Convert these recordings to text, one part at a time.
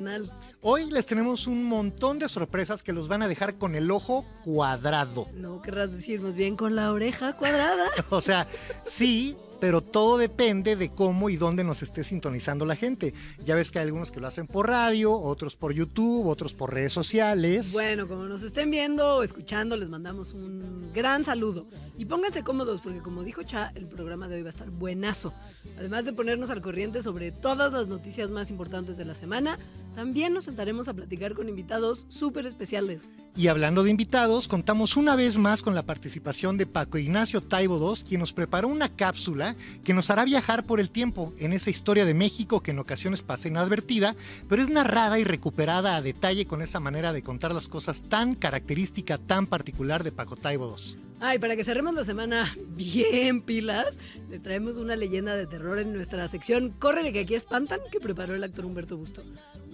Nacional. Hoy les tenemos un montón de sorpresas que los van a dejar con el ojo cuadrado. No querrás decirnos bien con la oreja cuadrada. O sea, sí, pero todo depende de cómo y dónde nos esté sintonizando la gente. Ya ves que hay algunos que lo hacen por radio, otros por YouTube, otros por redes sociales. Bueno, como nos estén viendo o escuchando, les mandamos un gran saludo. Y pónganse cómodos porque como dijo Cha, el programa de hoy va a estar buenazo. Además de ponernos al corriente sobre todas las noticias más importantes de la semana, también nos sentaremos a platicar con invitados súper especiales. Y hablando de invitados, contamos una vez más con la participación de Paco Ignacio Taibo II, quien nos preparó una cápsula que nos hará viajar por el tiempo en esa historia de México que en ocasiones pasa inadvertida, pero es narrada y recuperada a detalle con esa manera de contar las cosas tan característica, tan particular de Paco Taibo II. Ay, para que cerremos la semana bien pilas, les traemos una leyenda de terror en nuestra sección Córrele que aquí espantan que preparó el actor Humberto Busto.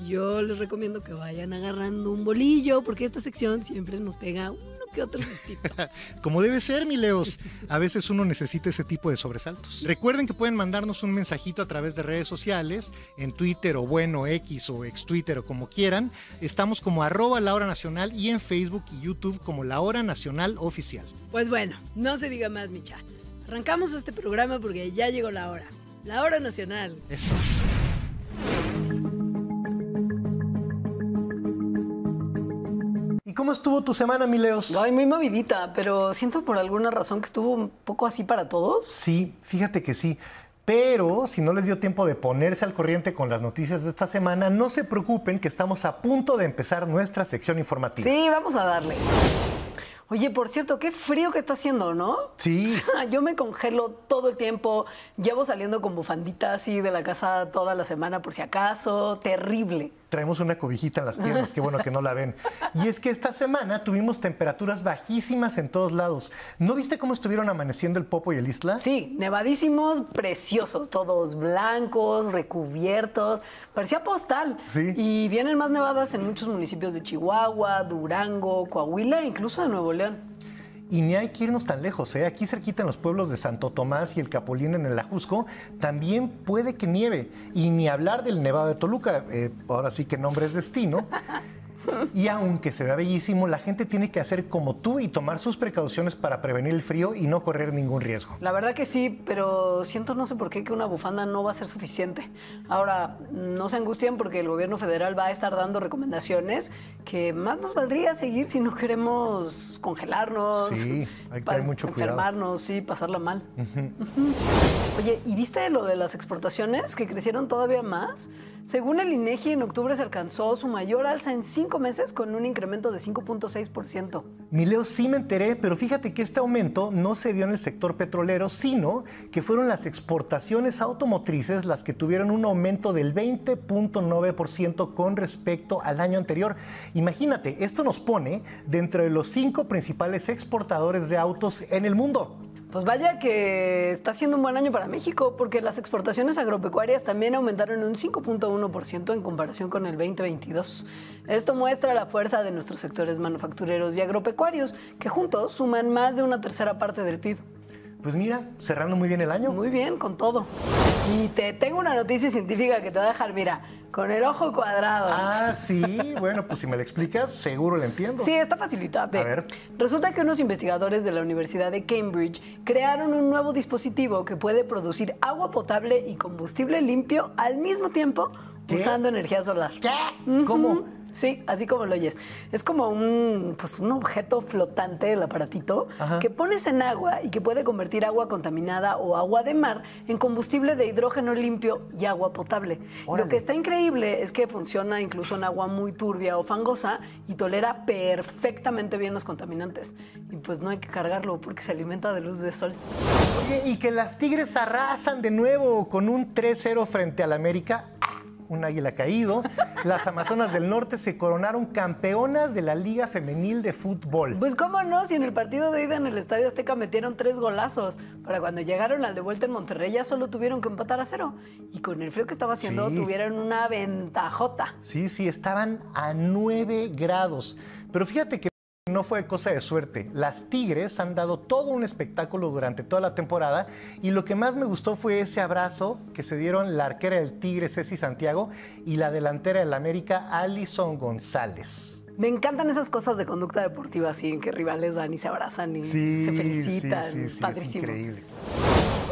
Yo les recomiendo que vayan agarrando un bolillo porque esta sección siempre nos pega uno que otro sustito. Como debe ser, mi Leos. A veces uno necesita ese tipo de sobresaltos. Recuerden que pueden mandarnos un mensajito a través de redes sociales, en Twitter o bueno, X o ex Twitter o como quieran. Estamos como arroba la hora nacional y en Facebook y YouTube como la hora nacional oficial. Pues bueno, no se diga más, Micha. Arrancamos este programa porque ya llegó la hora. La hora nacional. Eso. ¿Y cómo estuvo tu semana, mi Leos? Ay, muy movidita, pero siento por alguna razón que estuvo un poco así para todos. Sí, fíjate que sí. Pero si no les dio tiempo de ponerse al corriente con las noticias de esta semana, no se preocupen que estamos a punto de empezar nuestra sección informativa. Sí, vamos a darle. Oye, por cierto, qué frío que está haciendo, ¿no? Sí. Yo me congelo todo el tiempo. Llevo saliendo con bufandita así de la casa toda la semana por si acaso. Terrible. Traemos una cobijita en las piernas, qué bueno que no la ven. Y es que esta semana tuvimos temperaturas bajísimas en todos lados. ¿No viste cómo estuvieron amaneciendo el Popo y el Isla? Sí, nevadísimos, preciosos, todos blancos, recubiertos. Parecía postal. Sí. Y vienen más nevadas en muchos municipios de Chihuahua, Durango, Coahuila e incluso de Nuevo León. Y ni hay que irnos tan lejos, ¿eh? Aquí cerquita en los pueblos de Santo Tomás y el Capulín en el Ajusco, también puede que nieve. Y ni hablar del Nevado de Toluca, eh, ahora sí que nombre es destino. Y aunque se vea bellísimo, la gente tiene que hacer como tú y tomar sus precauciones para prevenir el frío y no correr ningún riesgo. La verdad que sí, pero siento no sé por qué que una bufanda no va a ser suficiente. Ahora, no se angustien porque el gobierno federal va a estar dando recomendaciones que más nos valdría seguir si no queremos congelarnos. Sí, hay que tener mucho cuidado. Enfermarnos, sí, pasarla mal. Oye, ¿y viste lo de las exportaciones que crecieron todavía más? Según el INEGI, en octubre se alcanzó su mayor alza en cinco meses con un incremento de 5.6%. Mi Leo, sí me enteré, pero fíjate que este aumento no se dio en el sector petrolero, sino que fueron las exportaciones automotrices las que tuvieron un aumento del 20.9% con respecto al año anterior. Imagínate, esto nos pone dentro de los cinco principales exportadores de autos en el mundo. Pues vaya que está siendo un buen año para México, porque las exportaciones agropecuarias también aumentaron un 5.1% en comparación con el 2022. Esto muestra la fuerza de nuestros sectores manufactureros y agropecuarios, que juntos suman más de una tercera parte del PIB. Pues mira, cerrando muy bien el año. Muy bien, con todo. Y te tengo una noticia científica que te va a dejar, mira, con el ojo cuadrado. Ah, sí. Bueno, pues si me lo explicas, seguro lo entiendo. Sí, está facilito. A ver. Resulta que unos investigadores de la Universidad de Cambridge crearon un nuevo dispositivo que puede producir agua potable y combustible limpio al mismo tiempo ¿Qué? usando energía solar. ¿Qué? ¿Cómo? Sí, así como lo oyes. Es como un, pues, un objeto flotante, el aparatito, Ajá. que pones en agua y que puede convertir agua contaminada o agua de mar en combustible de hidrógeno limpio y agua potable. Órale. Lo que está increíble es que funciona incluso en agua muy turbia o fangosa y tolera perfectamente bien los contaminantes. Y pues no hay que cargarlo porque se alimenta de luz de sol. Oye, y que las Tigres arrasan de nuevo con un 3-0 frente al América. Ah, Un águila caído. Las Amazonas del Norte se coronaron campeonas de la Liga Femenil de Fútbol. Pues cómo no, si en el partido de ida en el Estadio Azteca metieron tres golazos. Para cuando llegaron al de vuelta en Monterrey ya solo tuvieron que empatar a cero. Y con el frío que estaba haciendo Sí. tuvieron una ventajota. Sí, sí, estaban a 9 grados. Pero fíjate que no fue cosa de suerte. Las Tigres han dado todo un espectáculo durante toda la temporada y lo que más me gustó fue ese abrazo que se dieron la arquera del Tigre, Ceci Santiago, y la delantera del América, Alison González. Me encantan esas cosas de conducta deportiva así, en que rivales van y se abrazan y se felicitan. sí, sí, es Padrísimo. increíble.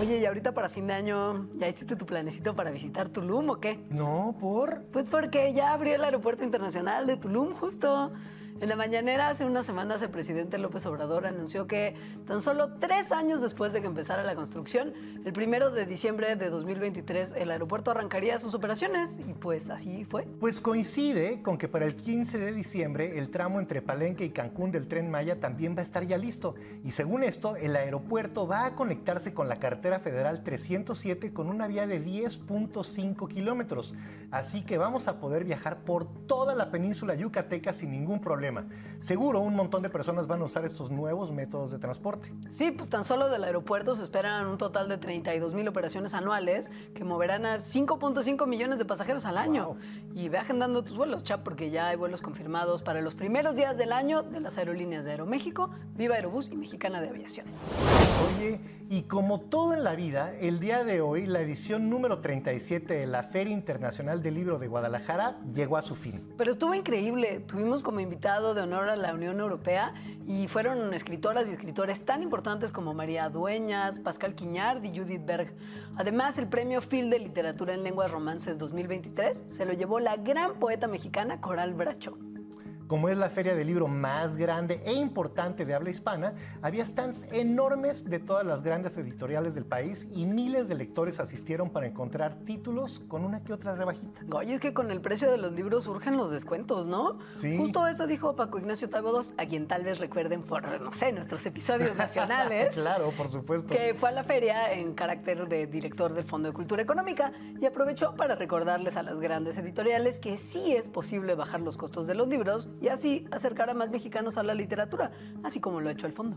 Oye, y ahorita para fin de año, ¿ya hiciste tu planecito para visitar Tulum o qué? No, por... Pues porque ya abrió el aeropuerto internacional de Tulum justo. En la mañanera, hace unas semanas, el presidente López Obrador anunció que tan solo tres años después de que empezara la construcción, el primero de diciembre de 2023, el aeropuerto arrancaría sus operaciones y pues así fue. Pues coincide con que para el 15 de diciembre el tramo entre Palenque y Cancún del tren Maya también va a estar ya listo. Y según esto, el aeropuerto va a conectarse con la carretera federal 307 con una vía de 10.5 kilómetros. Así que vamos a poder viajar por toda la península yucateca sin ningún problema. Seguro un montón de personas van a usar estos nuevos métodos de transporte. Sí, pues tan solo del aeropuerto se esperan un total de 32 mil operaciones anuales que moverán a 5.5 millones de pasajeros al año. Y ve agendando tus vuelos, chap, porque ya hay vuelos confirmados para los primeros días del año de las aerolíneas de Aeroméxico, Viva Aerobús y Mexicana de Aviación. Oye, y como todo en la vida, el día de hoy, la edición número 37 de la Feria Internacional del Libro de Guadalajara llegó a su fin. Pero estuvo increíble. Tuvimos como invitado de honor a la Unión Europea y fueron escritoras y escritores tan importantes como María Dueñas, Pascal Quiñard y Judith Berg. Además, el premio Phil de Literatura en Lenguas Romances 2023 se lo llevó la gran poeta mexicana Coral Bracho. Como es la feria del libro más grande e importante de habla hispana, había stands enormes de todas las grandes editoriales del país y miles de lectores asistieron para encontrar títulos con una que otra rebajita. Oye, es que con el precio de los libros surgen los descuentos, ¿no? Sí. Justo eso dijo Paco Ignacio Tabodos, a quien tal vez recuerden por, no sé, nuestros episodios nacionales. claro, por supuesto. que fue a la feria en carácter de director del Fondo de Cultura Económica y aprovechó para recordarles a las grandes editoriales que sí es posible bajar los costos de los libros y así acercar a más mexicanos a la literatura, así como lo ha hecho el fondo.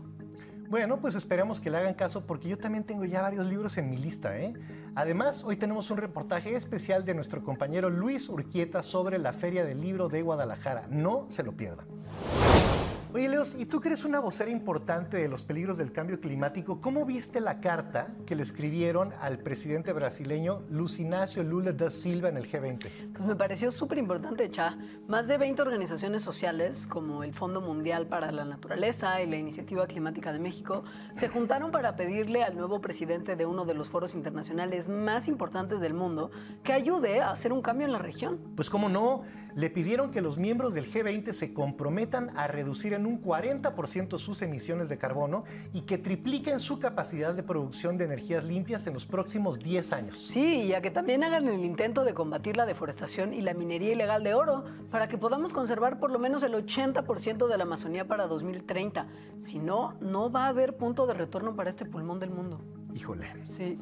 Bueno, pues esperemos que le hagan caso porque yo también tengo ya varios libros en mi lista. ¿eh? Además, hoy tenemos un reportaje especial de nuestro compañero Luis Urquieta sobre la Feria del Libro de Guadalajara. No se lo pierdan. Oye, Leos, ¿y tú que eres una vocera importante de los peligros del cambio climático? ¿Cómo viste la carta que le escribieron al presidente brasileño Luis Inácio Lula da Silva en el G20? Pues me pareció súper importante, Cha. Más de 20 organizaciones sociales, como el Fondo Mundial para la Naturaleza y la Iniciativa Climática de México, se juntaron para pedirle al nuevo presidente de uno de los foros internacionales más importantes del mundo que ayude a hacer un cambio en la región. Pues cómo no, le pidieron que los miembros del G20 se comprometan a reducir en un 40% sus emisiones de carbono y que tripliquen su capacidad de producción de energías limpias en los próximos 10 años. Sí, y a que también hagan el intento de combatir la deforestación y la minería ilegal de oro para que podamos conservar por lo menos el 80% de la Amazonía para 2030. Si no, no va a haber punto de retorno para este pulmón del mundo. Híjole. Sí.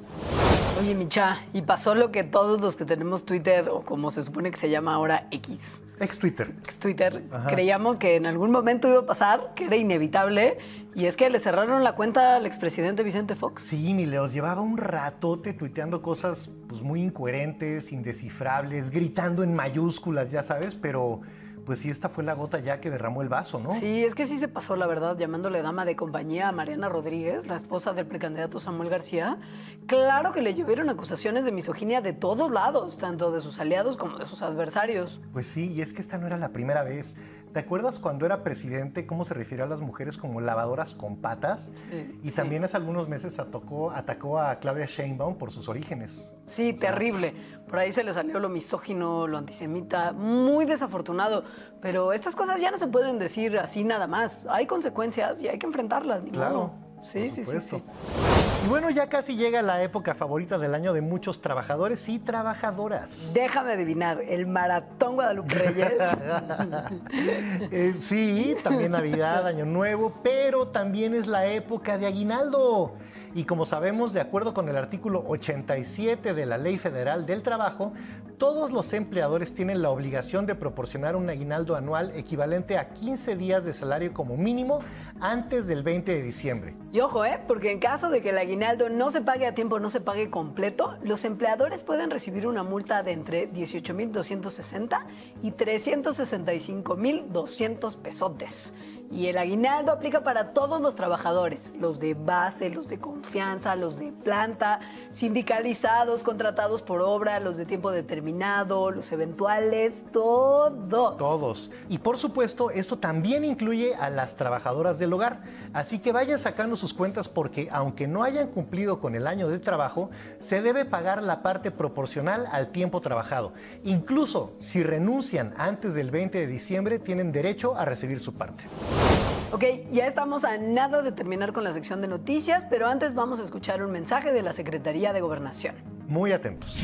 Oye, Micha, y pasó lo que todos los que tenemos Twitter, o como se supone que se llama ahora X, Ex Twitter. ex Twitter, Ajá. creíamos que en algún momento iba a pasar, que era inevitable, y es que le cerraron la cuenta al expresidente Vicente Fox. Sí, mi Leos, llevaba un ratote tuiteando cosas pues, muy incoherentes, indescifrables, gritando en mayúsculas, ya sabes, pero pues sí, esta fue la gota ya que derramó el vaso, ¿no? Sí, es que sí se pasó, la verdad, llamándole dama de compañía a Mariana Rodríguez, la esposa del precandidato Samuel García. Claro que le llovieron acusaciones de misoginia de todos lados, tanto de sus aliados como de sus adversarios. Pues sí, y es que esta no era la primera vez. ¿Te acuerdas cuando era presidente cómo se refirió a las mujeres como lavadoras con patas? Sí, y sí. también hace algunos meses atacó, atacó a Claudia Sheinbaum por sus orígenes. Sí, terrible. Por ahí se le salió lo misógino, lo antisemita, muy desafortunado. Pero estas cosas ya no se pueden decir así nada más. Hay consecuencias y hay que enfrentarlas. Ni Claro. modo. Sí, por sí, sí, sí. Y bueno, ya casi llega la época favorita del año de muchos trabajadores y trabajadoras. Déjame adivinar, el maratón Guadalupe Reyes. Eh, sí, también Navidad, Año Nuevo, pero también es la época de aguinaldo. Y como sabemos, de acuerdo con el artículo 87 de la Ley Federal del Trabajo, todos los empleadores tienen la obligación de proporcionar un aguinaldo anual equivalente a 15 días de salario como mínimo antes del 20 de diciembre. Y ojo, ¿eh? Porque en caso de que el aguinaldo no se pague a tiempo, no se pague completo, los empleadores pueden recibir una multa de entre 18.260 y 365.200 pesotes. Y el aguinaldo aplica para todos los trabajadores, los de base, los de confianza, los de planta, sindicalizados, contratados por obra, los de tiempo determinado, los eventuales, todos. Todos. Y por supuesto, esto también incluye a las trabajadoras del hogar. Así que vayan sacando sus cuentas porque aunque no hayan cumplido con el año de trabajo, se debe pagar la parte proporcional al tiempo trabajado. Incluso si renuncian antes del 20 de diciembre, tienen derecho a recibir su parte. Ok, ya estamos a nada de terminar con la sección de noticias, pero antes vamos a escuchar un mensaje de la Secretaría de Gobernación. Muy atentos.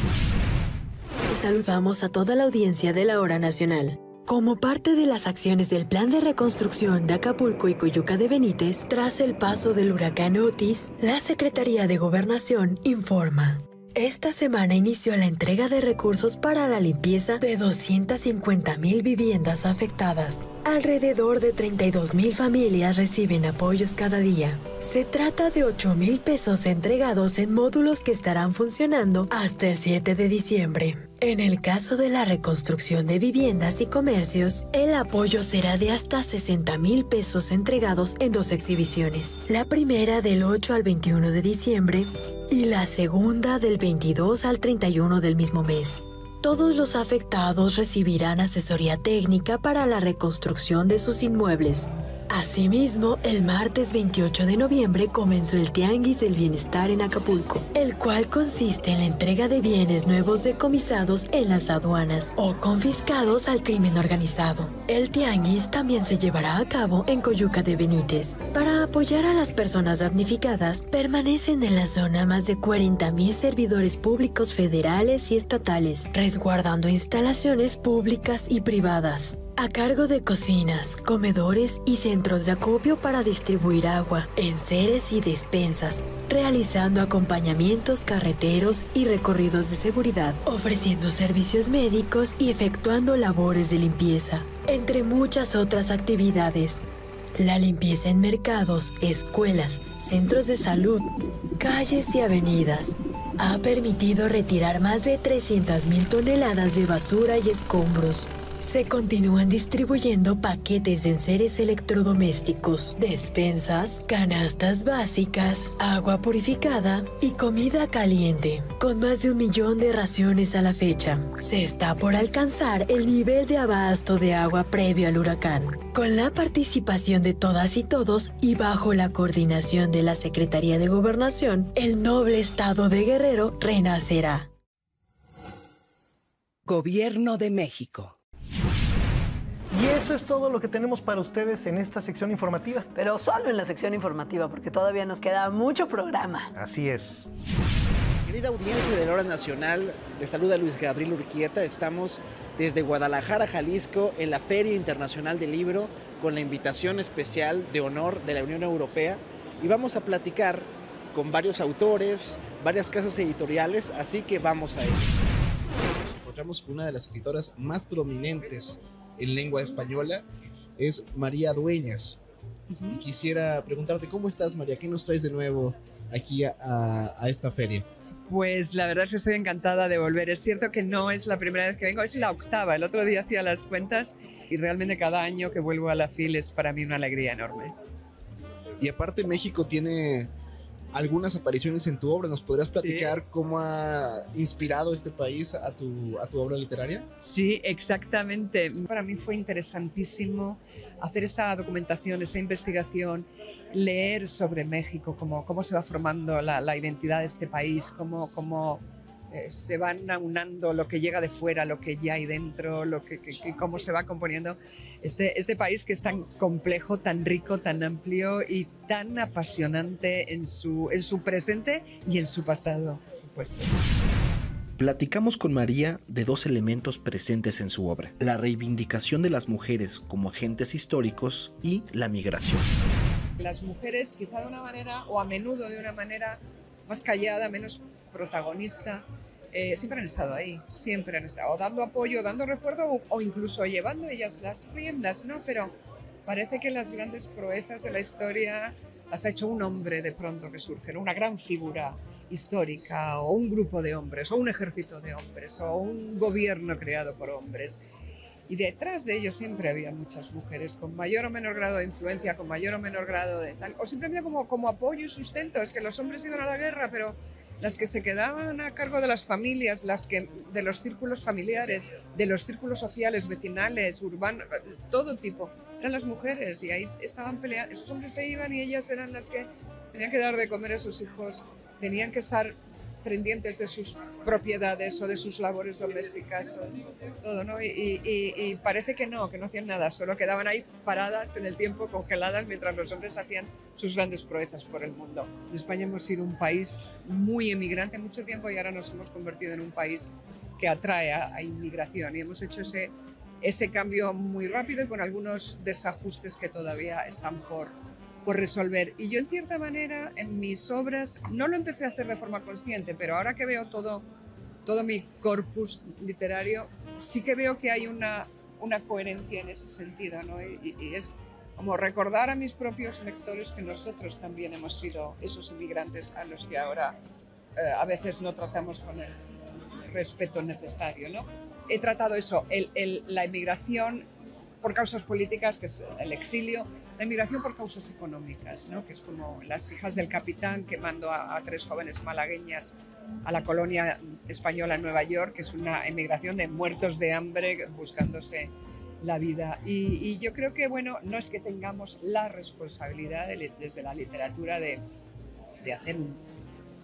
Y saludamos a toda la audiencia de la Hora Nacional. Como parte de las acciones del Plan de Reconstrucción de Acapulco y Coyuca de Benítez, tras el paso del huracán Otis, la Secretaría de Gobernación informa. Esta semana inició la entrega de recursos para la limpieza de 250 mil viviendas afectadas. Alrededor de 32 mil familias reciben apoyos cada día. Se trata de 8 mil pesos entregados en módulos que estarán funcionando hasta el 7 de diciembre. En el caso de la reconstrucción de viviendas y comercios, el apoyo será de hasta 60 mil pesos entregados en dos exhibiciones. La primera del 8 al 21 de diciembre y la segunda del 22 al 31 del mismo mes. Todos los afectados recibirán asesoría técnica para la reconstrucción de sus inmuebles. Asimismo, el martes 28 de noviembre comenzó el Tianguis del Bienestar en Acapulco, el cual consiste en la entrega de bienes nuevos decomisados en las aduanas o confiscados al crimen organizado. El Tianguis también se llevará a cabo en Coyuca de Benítez. Para apoyar a las personas damnificadas, permanecen en la zona más de 40.000 servidores públicos federales y estatales, resguardando instalaciones públicas y privadas a cargo de cocinas, comedores y centros de acopio para distribuir agua, enseres y despensas, realizando acompañamientos carreteros y recorridos de seguridad, ofreciendo servicios médicos y efectuando labores de limpieza, entre muchas otras actividades. La limpieza en mercados, escuelas, centros de salud, calles y avenidas ha permitido retirar más de 300.000 toneladas de basura y escombros. Se continúan distribuyendo paquetes de enseres electrodomésticos, despensas, canastas básicas, agua purificada y comida caliente, con más de un millón de raciones a la fecha. Se está por alcanzar el nivel de abasto de agua previo al huracán. Con la participación de todas y todos y bajo la coordinación de la Secretaría de Gobernación, el noble estado de Guerrero renacerá. Gobierno de México. Y eso es todo lo que tenemos para ustedes en esta sección informativa. Pero solo en la sección informativa, porque todavía nos queda mucho programa. Así es. Querida audiencia de la Hora Nacional, les saluda Luis Gabriel Urquieta. Estamos desde Guadalajara, Jalisco, en la Feria Internacional del Libro, con la invitación especial de honor de la Unión Europea. Y vamos a platicar con varios autores, varias casas editoriales, así que vamos a ello. Nos encontramos con una de las escritoras más prominentes en lengua española, es María Dueñas. Y quisiera preguntarte, ¿cómo estás María? ¿Qué nos traes de nuevo aquí a, a esta feria? Pues la verdad es que estoy encantada de volver. Es cierto que no es la primera vez que vengo, es la octava. El otro día hacía las cuentas y realmente cada año que vuelvo a la FIL es para mí una alegría enorme. Y aparte México tiene algunas apariciones en tu obra. ¿Nos podrías platicar cómo ha inspirado este país a tu, a tu obra literaria? Sí, exactamente. Para mí fue interesantísimo hacer esa documentación, esa investigación, leer sobre México, cómo, cómo se va formando la, la identidad de este país, cómo, cómo eh, se van aunando lo que llega de fuera, lo que ya hay dentro, lo que, que, que, cómo se va componiendo este, este país que es tan complejo, tan rico, tan amplio y tan apasionante en su, en su presente y en su pasado, por supuesto. Platicamos con María de dos elementos presentes en su obra, la reivindicación de las mujeres como agentes históricos y la migración. Las mujeres quizá de una manera, o a menudo de una manera más callada, menos protagonista, eh, siempre han estado ahí, siempre han estado dando apoyo, dando refuerzo o, incluso llevando ellas las riendas, ¿no? Pero parece que las grandes proezas de la historia las ha hecho un hombre de pronto que surge, una gran figura histórica o un grupo de hombres o un ejército de hombres o un gobierno creado por hombres. Y detrás de ellos siempre había muchas mujeres con mayor o menor grado de influencia, con mayor o menor grado de tal, o simplemente como, como apoyo y sustento. Es que los hombres iban a la guerra, pero las que se quedaban a cargo de las familias, las que de los círculos familiares, de los círculos sociales, vecinales, urbanos, todo tipo, eran las mujeres y ahí estaban peleando. Esos hombres se iban y ellas eran las que tenían que dar de comer a sus hijos, tenían que estar pendientes de sus propiedades o de sus labores domésticas o todo, ¿no? Y, y, y, parece que no, que no hacían nada, solo quedaban ahí paradas en el tiempo, congeladas, mientras los hombres hacían sus grandes proezas por el mundo. En España hemos sido un país muy emigrante mucho tiempo y ahora nos hemos convertido en un país que atrae a, a inmigración y hemos hecho ese, ese cambio muy rápido y con algunos desajustes que todavía están por, por resolver. Y yo en cierta manera en mis obras no lo empecé a hacer de forma consciente, pero ahora que veo todo, todo mi corpus literario, sí que veo que hay una, una coherencia en ese sentido, ¿no? Y, y, es como recordar a mis propios lectores que nosotros también hemos sido esos inmigrantes a los que ahora eh, a veces no tratamos con el respeto necesario, ¿no? He tratado eso, el, el, la inmigración por causas políticas, que es el exilio, la inmigración por causas económicas, ¿no? que es como las hijas del capitán que mandó a, a, tres jóvenes malagueñas a la colonia española en Nueva York, que es una emigración de muertos de hambre buscándose la vida. Y, yo creo que, bueno, no es que tengamos la responsabilidad de, desde la literatura de, de hacer un,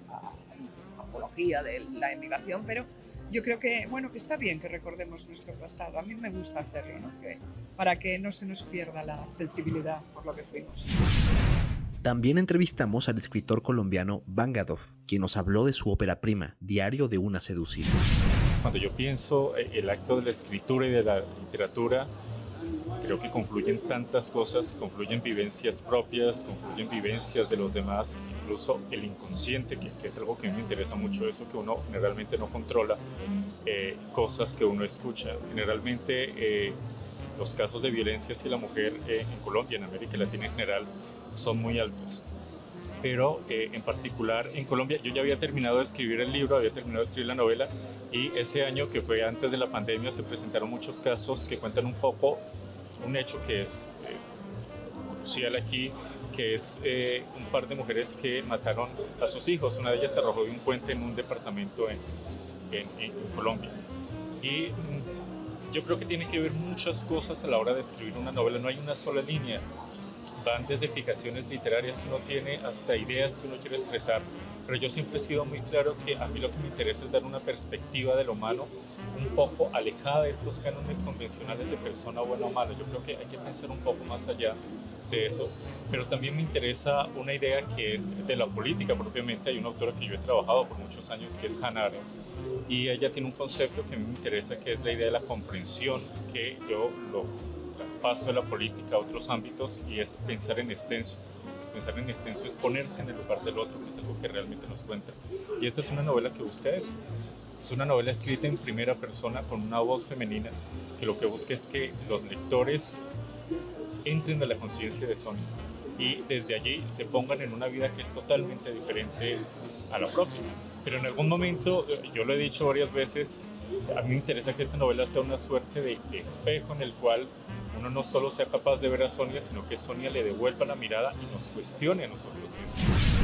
una apología de la emigración, pero yo creo que, bueno, que está bien que recordemos nuestro pasado. A mí me gusta hacerlo, ¿no? Que, para que no se nos pierda la sensibilidad por lo que fuimos. También entrevistamos al escritor colombiano Bangadov, quien nos habló de su ópera prima, Diario de una seducida. Cuando yo pienso el acto de la escritura y de la literatura, creo que confluyen tantas cosas, confluyen vivencias propias, confluyen vivencias de los demás, incluso el inconsciente, que, que es algo que a mí me interesa mucho, eso que uno generalmente no controla, eh, cosas que uno escucha. Generalmente eh, los casos de violencia hacia la mujer eh, en Colombia, en América Latina en general, son muy altos. Pero eh, en particular en Colombia, yo ya había terminado de escribir el libro, había terminado de escribir la novela y ese año que fue antes de la pandemia se presentaron muchos casos que cuentan un poco un hecho que es eh, crucial aquí, que es eh, un par de mujeres que mataron a sus hijos. Una de ellas se arrojó de un puente en un departamento en, en, en Colombia. Y mm, yo creo que tiene que ver muchas cosas a la hora de escribir una novela. No hay una sola línea. Van desde fijaciones literarias que uno tiene hasta ideas que uno quiere expresar. Pero yo siempre he sido muy claro que a mí lo que me interesa es dar una perspectiva de lo humano un poco alejada de estos cánones convencionales de persona buena o mala. Yo creo que hay que pensar un poco más allá de eso. Pero también me interesa una idea que es de la política propiamente. Hay una autora que yo he trabajado por muchos años que es Hannah Arendt y ella tiene un concepto que a mí me interesa que es la idea de la comprensión, que yo lo traspaso de la política a otros ámbitos y es pensar en extenso. Pensar en extenso es ponerse en el lugar del otro, que es algo que realmente nos cuenta. Y esta es una novela que busca eso. Es una novela escrita en primera persona con una voz femenina que lo que busca es que los lectores entren a la conciencia de Sonia y desde allí se pongan en una vida que es totalmente diferente a la propia. Pero en algún momento, eh, yo lo he dicho varias veces, a mí me interesa que esta novela sea una suerte de, de espejo en el cual uno no solo sea capaz de ver a Sonia, sino que Sonia le devuelva la mirada y nos cuestione a nosotros mismos.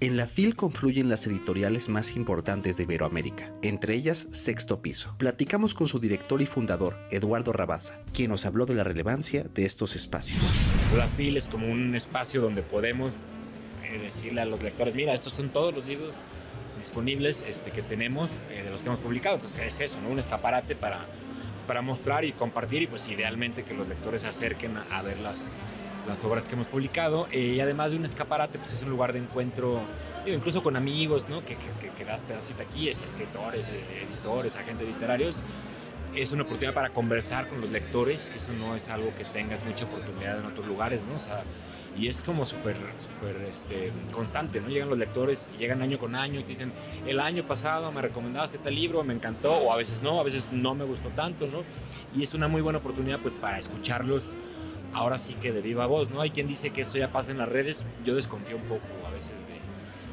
En la FIL confluyen las editoriales más importantes de Iberoamérica, entre ellas Sexto Piso. Platicamos con su director y fundador, Eduardo Rabaza, quien nos habló de la relevancia de estos espacios. La FIL es como un espacio donde podemos eh, decirle a los lectores, mira, estos son todos los libros disponibles este, que tenemos, eh, de los que hemos publicado. Entonces es eso, ¿no? un escaparate para, para mostrar y compartir y pues idealmente que los lectores se acerquen a, a ver las, las obras que hemos publicado eh, y además de un escaparate pues es un lugar de encuentro digo, incluso con amigos ¿no? que, que, que, das cita aquí este, escritores eh, editores agentes literarios es una oportunidad para conversar con los lectores que eso no es algo que tengas mucha oportunidad en otros lugares ¿no? o sea, y es como súper súper este, constante, ¿no? Llegan los lectores, llegan año con año y te dicen, el año pasado me recomendaste tal libro, me encantó, o a veces no, a veces no me gustó tanto, ¿no? Y es una muy buena oportunidad pues para escucharlos ahora sí que de viva voz, ¿no? Hay quien dice que eso ya pasa en las redes, yo desconfío un poco a veces de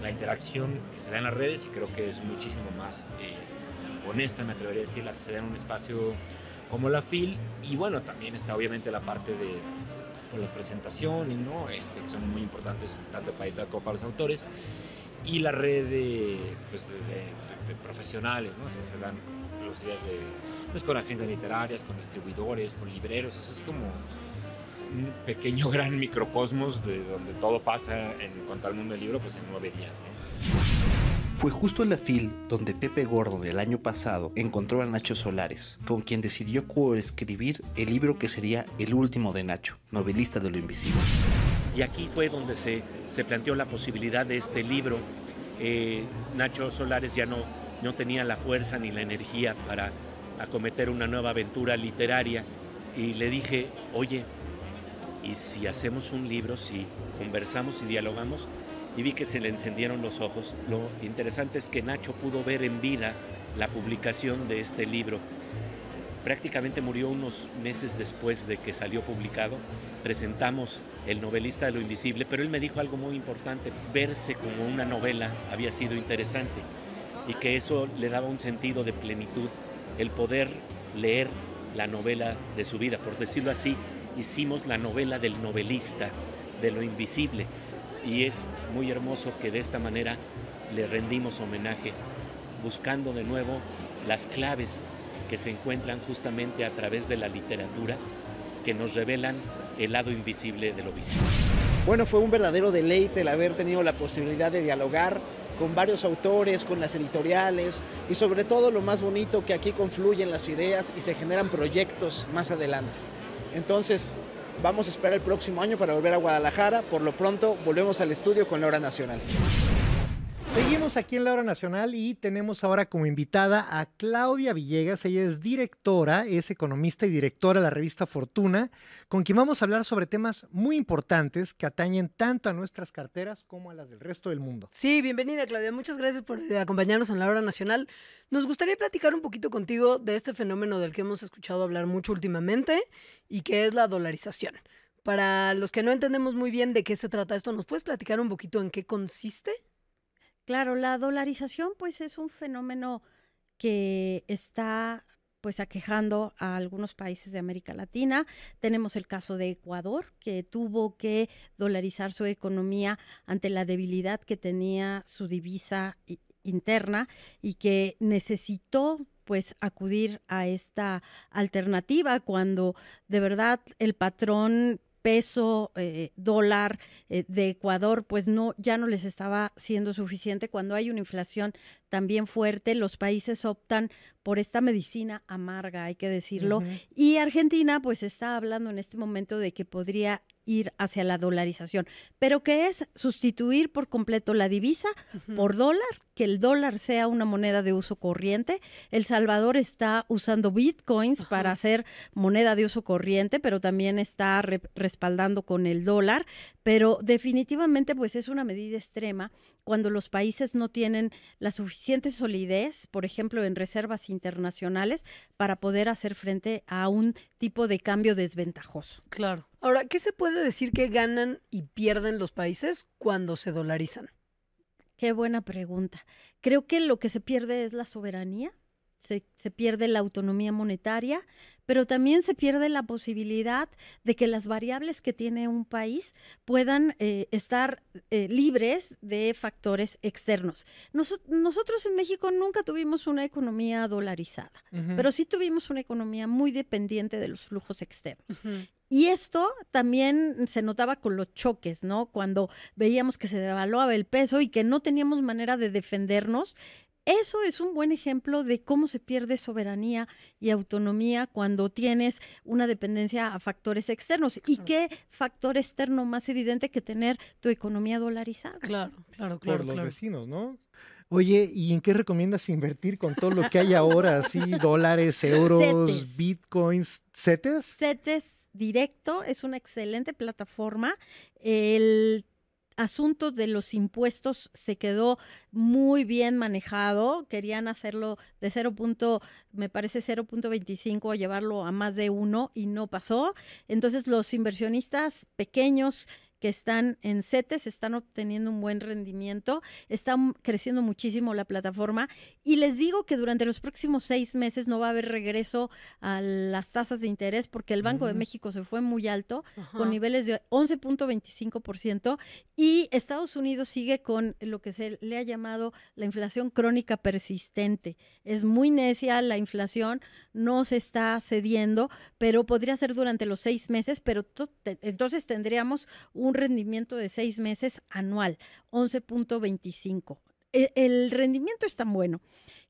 la interacción que se da en las redes y creo que es muchísimo más eh, honesta, me atrevería a decir, la que se da en un espacio como la FIL y bueno, también está obviamente la parte de pues, las presentaciones, ¿no? Este, que son muy importantes tanto para editar como para los autores y la red de, pues, de, de, de profesionales, ¿no? O sea, se dan los días de, pues, con agendas literarias, con distribuidores, con libreros, o sea, es como un pequeño gran microcosmos de donde todo pasa en cuanto al mundo del libro, pues en nueve días. ¿no? Fue justo en la FIL donde Pepe Gordon el año pasado encontró a Nacho Solares, con quien decidió coescribir el libro que sería el último de Nacho, novelista de lo invisible. Y aquí fue donde se, se planteó la posibilidad de este libro. Eh, Nacho Solares ya no, no tenía la fuerza ni la energía para acometer una nueva aventura literaria y le dije, oye, y si hacemos un libro, si conversamos y dialogamos, y vi que se le encendieron los ojos. Lo interesante es que Nacho pudo ver en vida la publicación de este libro. Prácticamente murió unos meses después de que salió publicado. Presentamos El novelista de lo invisible, pero él me dijo algo muy importante. Verse como una novela había sido interesante y que eso le daba un sentido de plenitud, el poder leer la novela de su vida, por decirlo así, hicimos la novela del novelista, de lo invisible. Y es muy hermoso que de esta manera le rendimos homenaje, buscando de nuevo las claves que se encuentran justamente a través de la literatura, que nos revelan el lado invisible de lo visible. Bueno, fue un verdadero deleite el haber tenido la posibilidad de dialogar con varios autores, con las editoriales y sobre todo lo más bonito que aquí confluyen las ideas y se generan proyectos más adelante. Entonces, vamos a esperar el próximo año para volver a Guadalajara. Por lo pronto, volvemos al estudio con la hora nacional. Seguimos aquí en la hora nacional y tenemos ahora como invitada a Claudia Villegas. Ella es directora, es economista y directora de la revista Fortuna, con quien vamos a hablar sobre temas muy importantes que atañen tanto a nuestras carteras como a las del resto del mundo. Sí, bienvenida Claudia. Muchas gracias por eh, acompañarnos en la hora nacional. Nos gustaría platicar un poquito contigo de este fenómeno del que hemos escuchado hablar mucho últimamente y que es la dolarización. Para los que no entendemos muy bien de qué se trata esto, ¿nos puedes platicar un poquito en qué consiste? Claro, la dolarización pues es un fenómeno que está pues aquejando a algunos países de América Latina. Tenemos el caso de Ecuador, que tuvo que dolarizar su economía ante la debilidad que tenía su divisa interna y que necesitó pues acudir a esta alternativa cuando de verdad el patrón peso, eh, dólar eh, de Ecuador, pues no, ya no les estaba siendo suficiente. Cuando hay una inflación también fuerte, los países optan por esta medicina amarga, hay que decirlo. Uh -huh. Y Argentina, pues está hablando en este momento de que podría ir hacia la dolarización, pero que es sustituir por completo la divisa uh -huh. por dólar, que el dólar sea una moneda de uso corriente. El Salvador está usando bitcoins uh -huh. para hacer moneda de uso corriente, pero también está re respaldando con el dólar, pero definitivamente pues es una medida extrema cuando los países no tienen la suficiente solidez, por ejemplo, en reservas internacionales, para poder hacer frente a un tipo de cambio desventajoso. Claro. Ahora, ¿qué se puede decir que ganan y pierden los países cuando se dolarizan? Qué buena pregunta. Creo que lo que se pierde es la soberanía, se, se, pierde la autonomía monetaria, pero también se pierde la posibilidad de que las variables que tiene un país puedan eh, estar eh, libres de factores externos. Nos, nosotros en México nunca tuvimos una economía dolarizada, uh -huh. pero sí tuvimos una economía muy dependiente de los flujos externos. Uh -huh. Y esto también se notaba con los choques, ¿no? Cuando veíamos que se devaluaba el peso y que no teníamos manera de defendernos, eso es un buen ejemplo de cómo se pierde soberanía y autonomía cuando tienes una dependencia a factores externos. ¿Y qué factor externo más evidente que tener tu economía dolarizada? Claro, claro, claro. Por los claro. vecinos, ¿no? Oye, ¿y en qué recomiendas invertir con todo lo que hay ahora? Así, dólares, euros, Cetes. bitcoins, ¿CETES? CETES Directo es una excelente plataforma. El asunto de los impuestos se quedó muy bien manejado. Querían hacerlo de 0. me parece 0.25 llevarlo a más de uno y no pasó. Entonces los inversionistas pequeños que están en CETES están obteniendo un buen rendimiento, está creciendo muchísimo la plataforma y les digo que durante los próximos seis meses no va a haber regreso a las tasas de interés porque el Banco de México se fue muy alto Ajá. con niveles de 11.25% y Estados Unidos sigue con lo que se le ha llamado la inflación crónica persistente. Es muy necia la inflación, no se está cediendo, pero podría ser durante los seis meses, pero entonces tendríamos un un rendimiento de seis meses anual, 11.25. El, el rendimiento es tan bueno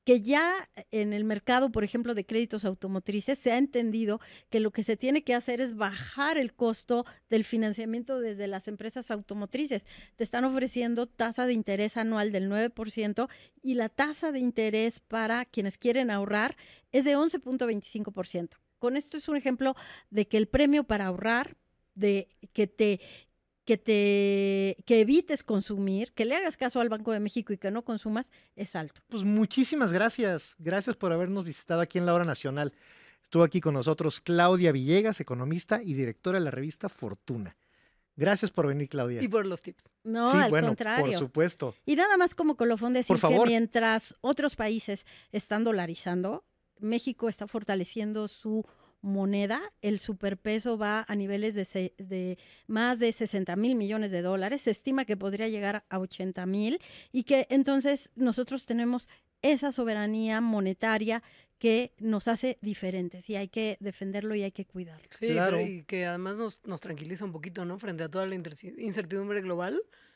que ya en el mercado, por ejemplo, de créditos automotrices, se ha entendido que lo que se tiene que hacer es bajar el costo del financiamiento desde las empresas automotrices. Te están ofreciendo tasa de interés anual del 9% y la tasa de interés para quienes quieren ahorrar es de 11.25%. Con esto es un ejemplo de que el premio para ahorrar, de que te que te que evites consumir, que le hagas caso al Banco de México y que no consumas es alto. Pues muchísimas gracias. Gracias por habernos visitado aquí en la Hora Nacional. Estuvo aquí con nosotros Claudia Villegas, economista y directora de la revista Fortuna. Gracias por venir, Claudia. Y por los tips. No, sí, al bueno, contrario. Por supuesto. Y nada más como colofón decir Por favor. que mientras otros países están dolarizando, México está fortaleciendo su moneda, el superpeso va a niveles de, se, de, más de 60 mil millones de dólares, se estima que podría llegar a 80 mil y que entonces nosotros tenemos esa soberanía monetaria que nos hace diferentes y hay que defenderlo y hay que cuidarlo. Sí, claro. y que además nos, nos tranquiliza un poquito, ¿no? Frente a toda la incertidumbre global.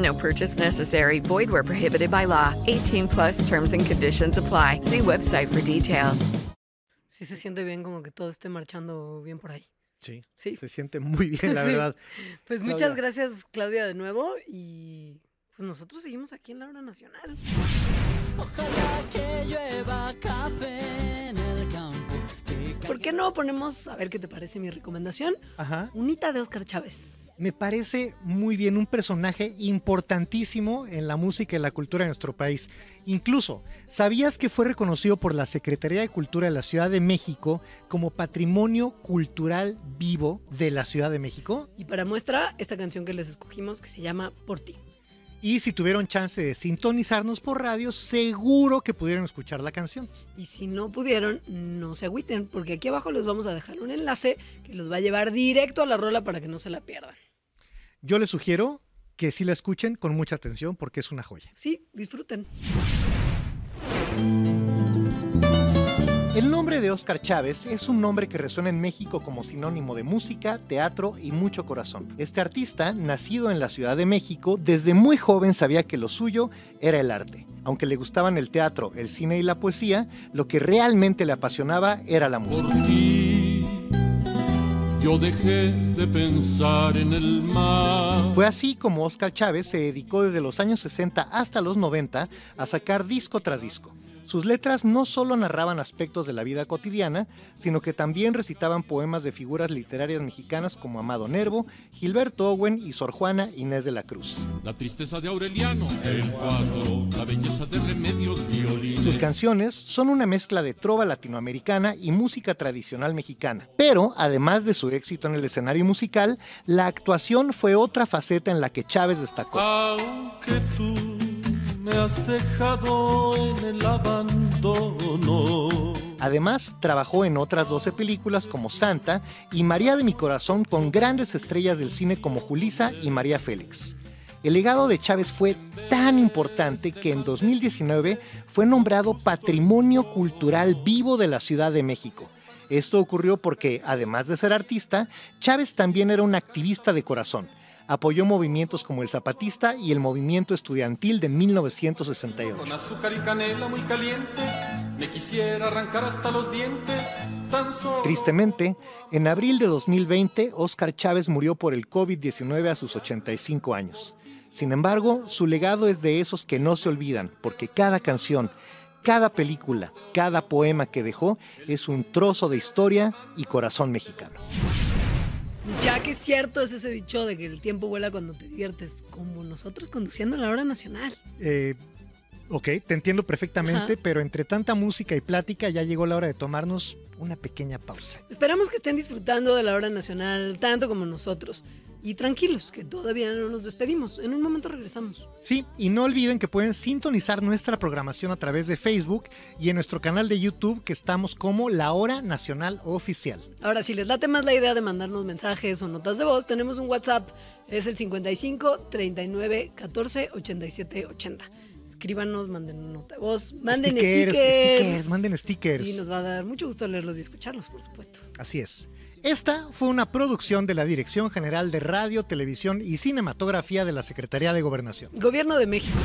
No purchase necessary. Void where prohibited by law. 18 plus terms and conditions apply. See website for details. Sí se siente bien como que todo esté marchando bien por ahí. Sí, sí. se siente muy bien, la verdad. Pues Claudia. muchas gracias, Claudia, de nuevo. Y pues nosotros seguimos aquí en la hora nacional. Ojalá que llueva café en el campo. ¿Por qué no ponemos, a ver qué te parece mi recomendación? Ajá. Unita de Oscar Chávez. Me parece muy bien un personaje importantísimo en la música y la cultura de nuestro país. Incluso, ¿sabías que fue reconocido por la Secretaría de Cultura de la Ciudad de México como Patrimonio Cultural Vivo de la Ciudad de México? Y para muestra, esta canción que les escogimos que se llama Por ti. Y si tuvieron chance de sintonizarnos por radio, seguro que pudieron escuchar la canción. Y si no pudieron, no se agüiten, porque aquí abajo les vamos a dejar un enlace que los va a llevar directo a la rola para que no se la pierdan. Yo les sugiero que sí la escuchen con mucha atención porque es una joya. Sí, disfruten. El nombre de Oscar Chávez es un nombre que resuena en México como sinónimo de música, teatro y mucho corazón. Este artista, nacido en la Ciudad de México, desde muy joven sabía que lo suyo era el arte. Aunque le gustaban el teatro, el cine y la poesía, lo que realmente le apasionaba era la música. Yo dejé de pensar en el mar. Fue así como Oscar Chávez se dedicó desde los años 60 hasta los 90 a sacar disco tras disco. Sus letras no solo narraban aspectos de la vida cotidiana, sino que también recitaban poemas de figuras literarias mexicanas como Amado Nervo, Gilberto Owen y Sor Juana Inés de la Cruz. La tristeza de Aureliano, el cuadro, la belleza de remedios violines. Sus canciones son una mezcla de trova latinoamericana y música tradicional mexicana. Pero, además de su éxito en el escenario musical, la actuación fue otra faceta en la que Chávez destacó. Aunque tú me has dejado en el abandono. Además, trabajó en otras 12 películas como Santa y María de mi Corazón con grandes estrellas del cine como Julisa y María Félix. El legado de Chávez fue tan importante que en 2019 fue nombrado Patrimonio Cultural Vivo de la Ciudad de México. Esto ocurrió porque, además de ser artista, Chávez también era un activista de corazón. Apoyó movimientos como el Zapatista y el movimiento estudiantil de 1968. Con azúcar y canela muy caliente, me quisiera arrancar hasta los dientes. Tan solo. Tristemente, en abril de 2020, Oscar Chávez murió por el COVID-19 a sus 85 años. Sin embargo, su legado es de esos que no se olvidan, porque cada canción, cada película, cada poema que dejó es un trozo de historia y corazón mexicano. Ya que es cierto es ese dicho de que el tiempo vuela cuando te diviertes, como nosotros conduciendo la hora nacional. Eh, ok, te entiendo perfectamente, Ajá. pero entre tanta música y plática ya llegó la hora de tomarnos una pequeña pausa. Esperamos que estén disfrutando de la hora nacional tanto como nosotros. Y tranquilos, que todavía no nos despedimos. En un momento regresamos. Sí, y no olviden que pueden sintonizar nuestra programación a través de Facebook y en nuestro canal de YouTube que estamos como La Hora Nacional Oficial. Ahora, si les late más la idea de mandarnos mensajes o notas de voz, tenemos un WhatsApp. Es el 55 39 14 87 80. Escríbanos, manden nota voz, manden stickers, stickers. stickers, manden stickers. Y nos va a dar mucho gusto leerlos y escucharlos, por supuesto. Así es. Esta fue una producción de la Dirección General de Radio, Televisión y Cinematografía de la Secretaría de Gobernación. Gobierno de México.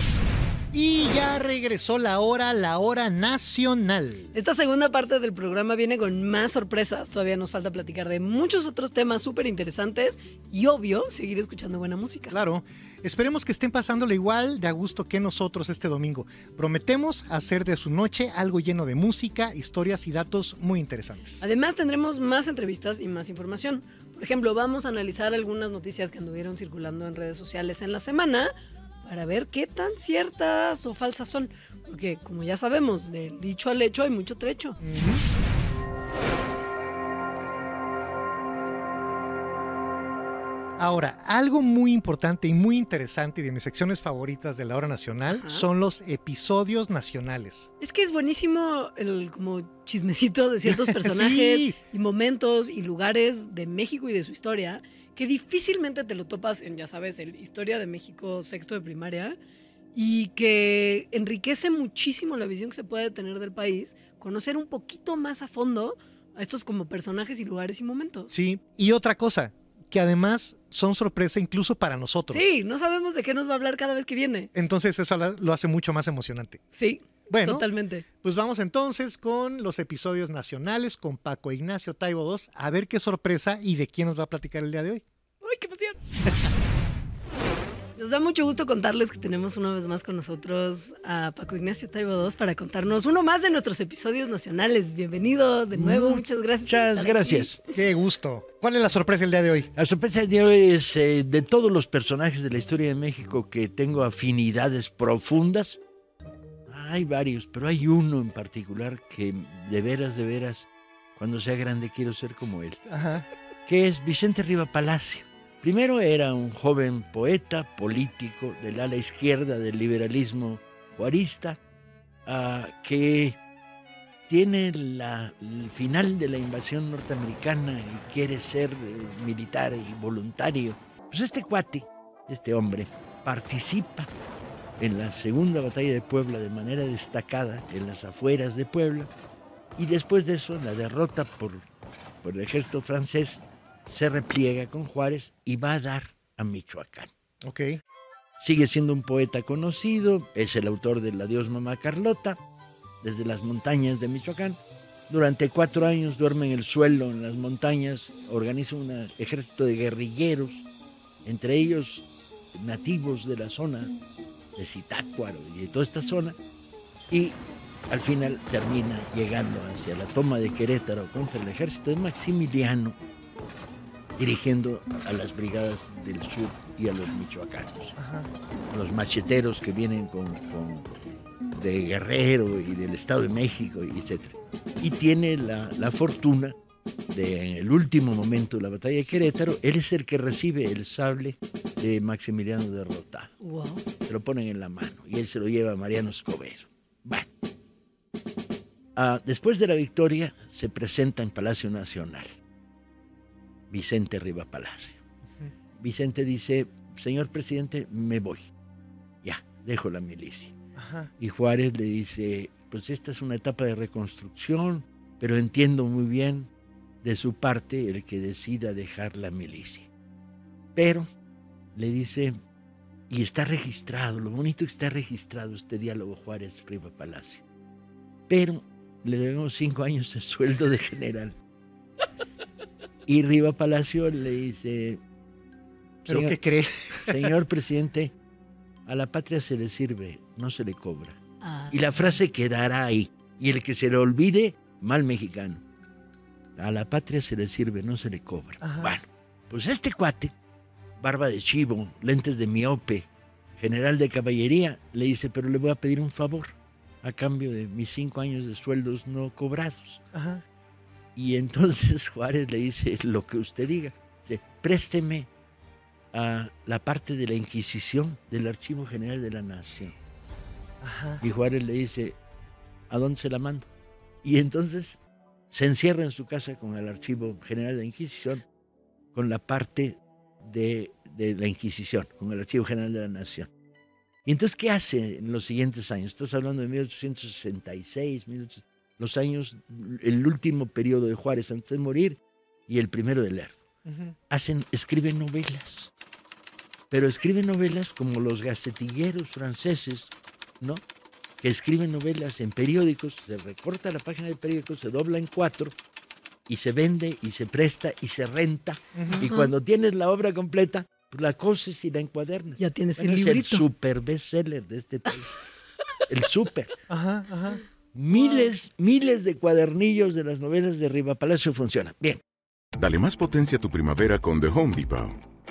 Y ya regresó la hora, la hora nacional. Esta segunda parte del programa viene con más sorpresas. Todavía nos falta platicar de muchos otros temas súper interesantes y, obvio, seguir escuchando buena música. Claro. Esperemos que estén pasándole igual de a gusto que nosotros este domingo. Prometemos hacer de su noche algo lleno de música, historias y datos muy interesantes. Además, tendremos más entrevistas y más información. Por ejemplo, vamos a analizar algunas noticias que anduvieron circulando en redes sociales en la semana para ver qué tan ciertas o falsas son. Porque, como ya sabemos, del dicho al hecho hay mucho trecho. Ahora, algo muy importante y muy interesante y de mis secciones favoritas de la hora nacional son los episodios nacionales. Es que es buenísimo el como chismecito de ciertos personajes Sí. y momentos y lugares de México y de su historia que difícilmente te lo topas en, ya sabes, el Historia de México sexto de primaria y que enriquece muchísimo la visión que se puede tener del país, conocer un poquito más a fondo a estos como personajes y lugares y momentos. Sí, y otra cosa, que además son sorpresa incluso para nosotros. Sí, no sabemos de qué nos va a hablar cada vez que viene. Entonces eso lo hace mucho más emocionante. Sí, Bueno, totalmente. pues vamos entonces con los episodios nacionales con Paco Ignacio Taibo II, a ver qué sorpresa y de quién nos va a platicar el día de hoy. ¡Uy, qué emoción! Nos da mucho gusto contarles que tenemos una vez más con nosotros a Paco Ignacio Taibo II para contarnos uno más de nuestros episodios nacionales. Bienvenido de nuevo, muchas gracias. por Muchas gracias. Qué gusto. ¿Cuál es la sorpresa el día de hoy? La sorpresa del día de hoy es eh, de todos los personajes de la historia de México que tengo afinidades profundas. Hay varios, pero hay uno en particular que de veras, de veras, cuando sea grande quiero ser como él. Ajá. Que es Vicente Riva Palacio. Primero era un joven poeta, político del ala izquierda del liberalismo juarista, ah, que tiene la- el final de la invasión norteamericana y quiere ser eh, militar y voluntario. Pues este cuate, este hombre, participa en la segunda batalla de Puebla de manera destacada en las afueras de Puebla y después de eso, la derrota por, por el ejército francés, se repliega con Juárez y va a dar a Michoacán. Ok. Sigue siendo un poeta conocido, es el autor del Adiós Mamá Carlota, desde las montañas de Michoacán. Durante cuatro años duerme en el suelo, en las montañas, organiza un ejército de guerrilleros, entre ellos nativos de la zona de Zitácuaro y de toda esta zona, y al final termina llegando hacia la toma de Querétaro contra el ejército de Maximiliano, dirigiendo a las brigadas del sur y a los michoacanos los macheteros que vienen con, con- de Guerrero y del Estado de México, etc. Y tiene la, la fortuna de, en el último momento de la batalla de Querétaro, él es el que recibe el sable de Maximiliano derrotado. Wow. Se lo ponen en la mano y él se lo lleva a Mariano Escobedo. Bueno. Ah, después de la victoria, se presenta en Palacio Nacional Vicente Riva Palacio. Vicente dice, señor presidente, me voy. Ya, dejo la milicia. Ajá. Y Juárez le dice, pues esta es una etapa de reconstrucción, pero entiendo muy bien de su parte el que decida dejar la milicia. Pero le dice, y está registrado, lo bonito que está registrado este diálogo Juárez Riva Palacio. Pero le debemos cinco años de sueldo de general. Y Riva Palacio le dice, ¿Pero "Señor- qué cree? Señor presidente, a la patria se le sirve, no se le cobra. Ah. Y la frase quedará ahí. Y el que se le olvide, mal mexicano. A la patria se le sirve, no se le cobra. Ajá. Bueno, pues este cuate, barba de chivo, lentes de miope, general de caballería, le dice, pero le voy a pedir un favor a cambio de mis cinco años de sueldos no cobrados. Ajá. Y entonces Juárez le dice lo que usted diga. Dice, présteme a la parte de la Inquisición del Archivo General de la Nación. Ajá. Y Juárez le dice, ¿a dónde se la mando? Y entonces se encierra en su casa con el Archivo General de la Inquisición, con la parte de, de la Inquisición, con el Archivo General de la Nación. Y entonces, ¿qué hace en los siguientes años? Estás hablando de 1866, 1800, los años, el último periodo de Juárez antes de morir y el primero de Lerdo. Ujú. Hacen, escriben novelas, pero escriben novelas como los gacetilleros franceses, ¿no? Que escriben novelas en periódicos, se recorta la página del periódico, se dobla en cuatro y se vende y se presta y se renta. Y cuando tienes la obra completa, pues la coses y la encuadernas. Ya tienes Bueno, el es el super bestseller de este país. el super. Ajá, ajá. Miles, miles de cuadernillos de las novelas de Riva Palacio funcionan. Bien. Dale más potencia a tu primavera con The Home Depot.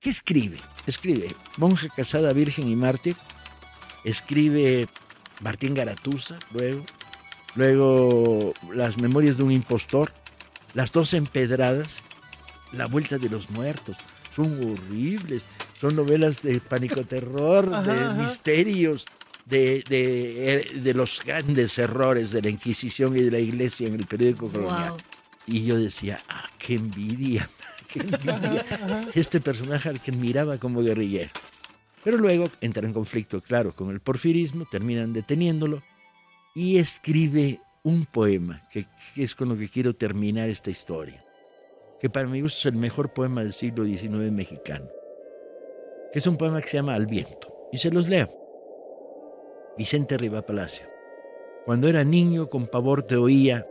¿Qué escribe? Escribe Monja casada, virgen y mártir. Escribe Martín Garatuza, luego. Luego Las memorias de un impostor. Las dos empedradas. La vuelta de los muertos. Son horribles. Son novelas de pánico terror, Ajá, de ajá. misterios, de, de, eh, de los grandes errores de la Inquisición y de la Iglesia en el periódico colonial. Wow. Y yo decía, ah, qué envidia, envidia. Este personaje al que miraba como guerrillero. Pero luego entra en conflicto, claro, con el porfirismo, terminan deteniéndolo y escribe un poema, que, que es con lo que quiero terminar esta historia, que para mi gusto es el mejor poema del siglo XIX mexicano, que es un poema que se llama Al viento, y se los leo. Vicente Riva Palacio. Cuando era niño con pavor te oía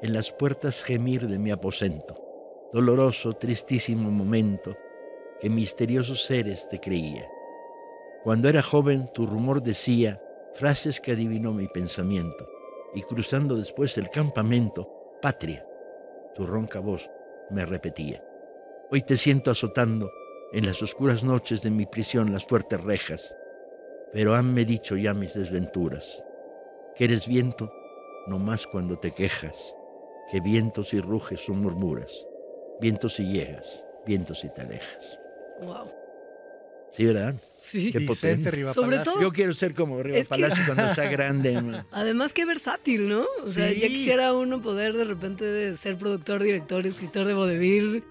en las puertas gemir de mi aposento. Doloroso, tristísimo momento que misteriosos seres te creía. Cuando era joven, tu rumor decía frases que adivinó mi pensamiento, y cruzando después el campamento, patria, tu ronca voz me repetía. Hoy te siento azotando en las oscuras noches de mi prisión las fuertes rejas, pero hanme dicho ya mis desventuras, que eres viento no más cuando te quejas, que vientos y ruges o murmuras, vientos y llegas, vientos y te alejas. Wow. Sí, ¿verdad? Sí. Qué Vicente potente. Riva Sobre Palacio. todo- Yo quiero ser como Riva Es que- Palacio cuando sea grande. man. Además, qué versátil, ¿no? O sea, Sí. ya quisiera uno poder de repente de ser productor, director, escritor de vodevil.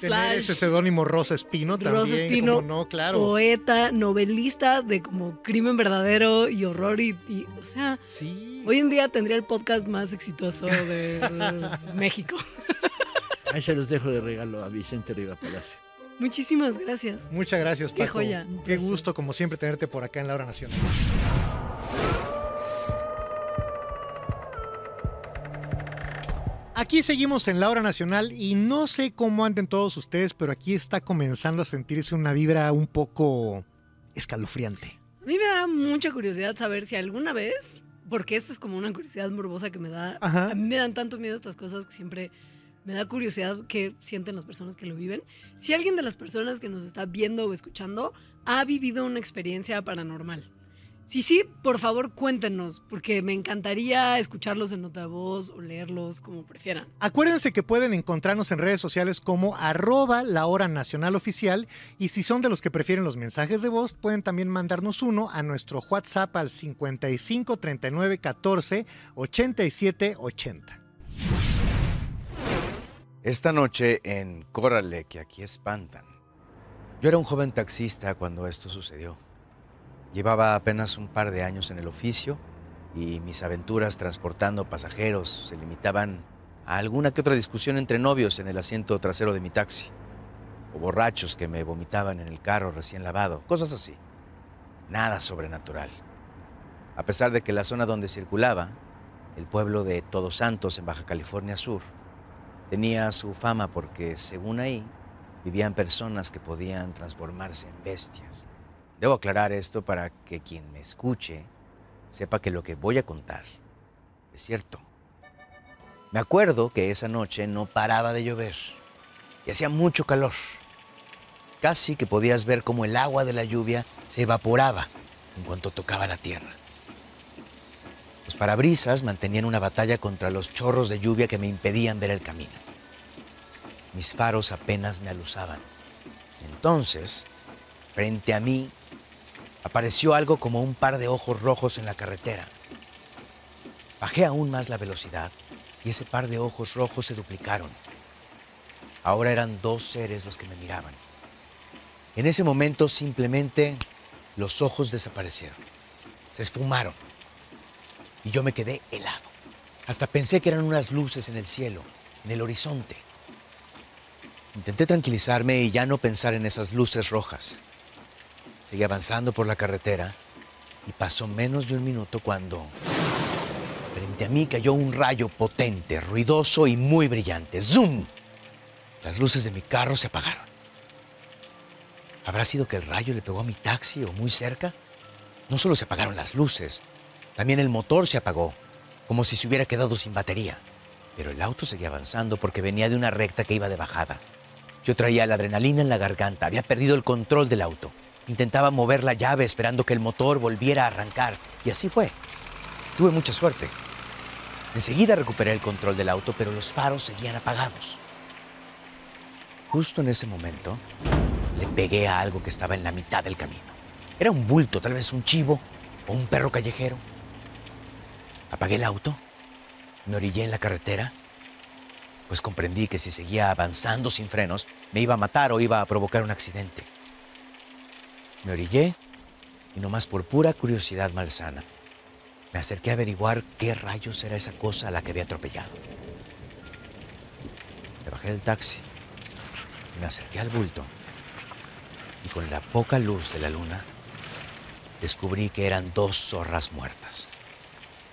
Tener ese seudónimo Rosa Espino también. Rosa Espino, no, claro. poeta, novelista de como crimen verdadero y horror y, y, o sea, hoy en día tendría el podcast más exitoso de, de México. Ahí se los dejo de regalo a Vicente Riva Palacio. Muchísimas gracias. Muchas gracias, Qué Paco. joya. Qué gusto, como siempre, tenerte por acá en la hora nacional. Aquí seguimos en la hora nacional y no sé cómo anden todos ustedes, pero aquí está comenzando a sentirse una vibra un poco escalofriante. A mí me da mucha curiosidad saber si alguna vez, porque esto es como una curiosidad morbosa que me da, Ajá. a mí me dan tanto miedo estas cosas que siempre me da curiosidad qué sienten las personas que lo viven. Si alguien de las personas que nos está viendo o escuchando ha vivido una experiencia paranormal. Si sí, por favor cuéntenos, porque me encantaría escucharlos en nota voz o leerlos como prefieran. Acuérdense que pueden encontrarnos en redes sociales como arroba la hora nacional oficial y si son de los que prefieren los mensajes de voz, pueden también mandarnos uno a nuestro WhatsApp al 55 39 14 87 80. Esta noche en Córrale, que aquí espantan. Yo era un joven taxista cuando esto sucedió. Llevaba apenas un par de años en el oficio y mis aventuras transportando pasajeros se limitaban a alguna que otra discusión entre novios en el asiento trasero de mi taxi, o borrachos que me vomitaban en el carro recién lavado, cosas así. Nada sobrenatural. A pesar de que la zona donde circulaba, el pueblo de Todos Santos en Baja California Sur, tenía su fama porque, según ahí, vivían personas que podían transformarse en bestias. Debo aclarar esto para que quien me escuche sepa que lo que voy a contar es cierto. Me acuerdo que esa noche no paraba de llover y hacía mucho calor. Casi que podías ver cómo el agua de la lluvia se evaporaba en cuanto tocaba la tierra. Los parabrisas mantenían una batalla contra los chorros de lluvia que me impedían ver el camino. Mis faros apenas me aluzaban. Entonces, frente a mí, apareció algo como un par de ojos rojos en la carretera. Bajé aún más la velocidad y ese par de ojos rojos se duplicaron. Ahora eran dos seres los que me miraban. En ese momento simplemente los ojos desaparecieron. Se esfumaron. Y yo me quedé helado. Hasta pensé que eran unas luces en el cielo, en el horizonte. Intenté tranquilizarme y ya no pensar en esas luces rojas. Seguí avanzando por la carretera y pasó menos de un minuto cuando frente a mí cayó un rayo potente, ruidoso y muy brillante. ¡Zoom! Las luces de mi carro se apagaron. ¿Habrá sido que el rayo le pegó a mi taxi o muy cerca? No solo se apagaron las luces, también el motor se apagó, como si se hubiera quedado sin batería. Pero el auto seguía avanzando porque venía de una recta que iba de bajada. Yo traía la adrenalina en la garganta, había perdido el control del auto. Intentaba mover la llave esperando que el motor volviera a arrancar, y así fue. Tuve mucha suerte. Enseguida recuperé el control del auto, pero los faros seguían apagados. Justo en ese momento, le pegué a algo que estaba en la mitad del camino. Era un bulto, tal vez un chivo o un perro callejero. Apagué el auto, me orillé en la carretera, pues comprendí que si seguía avanzando sin frenos, me iba a matar o iba a provocar un accidente. Me orillé y nomás por pura curiosidad malsana, me acerqué a averiguar qué rayos era esa cosa a la que había atropellado. Me bajé del taxi, me acerqué al bulto y con la poca luz de la luna descubrí que eran dos zorras muertas.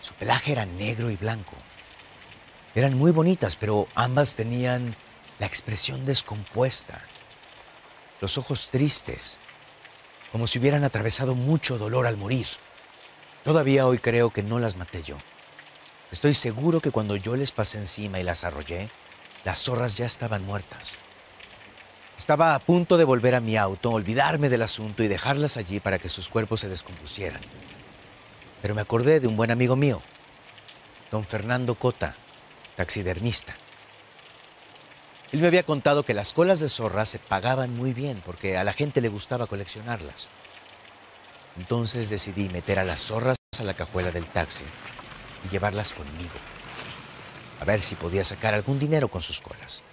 Su pelaje era negro y blanco. Eran muy bonitas, pero ambas tenían la expresión descompuesta, los ojos tristes como si hubieran atravesado mucho dolor al morir. Todavía hoy creo que no las maté yo. Estoy seguro que cuando yo les pasé encima y las arrollé, las zorras ya estaban muertas. Estaba a punto de volver a mi auto, olvidarme del asunto y dejarlas allí para que sus cuerpos se descompusieran. Pero me acordé de un buen amigo mío, don Fernando Cota, taxidermista. Él me había contado que las colas de zorras se pagaban muy bien porque a la gente le gustaba coleccionarlas. Entonces decidí meter a las zorras a la cajuela del taxi y llevarlas conmigo, a ver si podía sacar algún dinero con sus colas.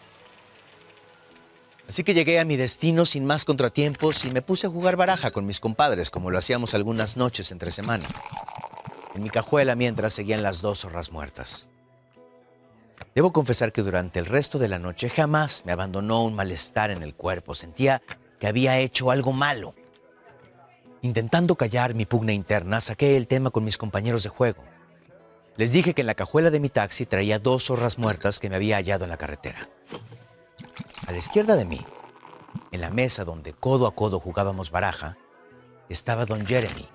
Así que llegué a mi destino sin más contratiempos y me puse a jugar baraja con mis compadres, como lo hacíamos algunas noches entre semana. En mi cajuela mientras seguían las dos zorras muertas. Debo confesar que durante el resto de la noche jamás me abandonó un malestar en el cuerpo. Sentía que había hecho algo malo. Intentando callar mi pugna interna, saqué el tema con mis compañeros de juego. Les dije que en la cajuela de mi taxi traía dos zorras muertas que me había hallado en la carretera. A la izquierda de mí, en la mesa donde codo a codo jugábamos baraja, estaba don Jeremy.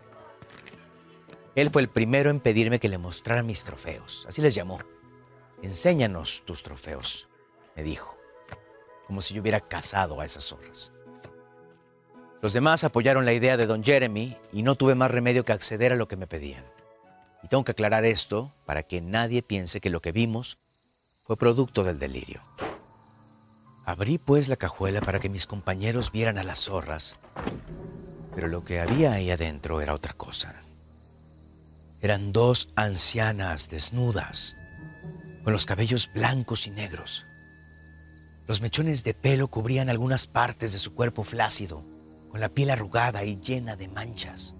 Él fue el primero en pedirme que le mostrara mis trofeos. Así les llamó. Enséñanos tus trofeos, me dijo, como si yo hubiera cazado a esas zorras. Los demás apoyaron la idea de don Jeremy y no tuve más remedio que acceder a lo que me pedían. Y tengo que aclarar esto para que nadie piense que lo que vimos fue producto del delirio. Abrí pues la cajuela para que mis compañeros vieran a las zorras, pero lo que había ahí adentro era otra cosa. Eran dos ancianas desnudas, con los cabellos blancos y negros. Los mechones de pelo cubrían algunas partes de su cuerpo flácido, con la piel arrugada y llena de manchas.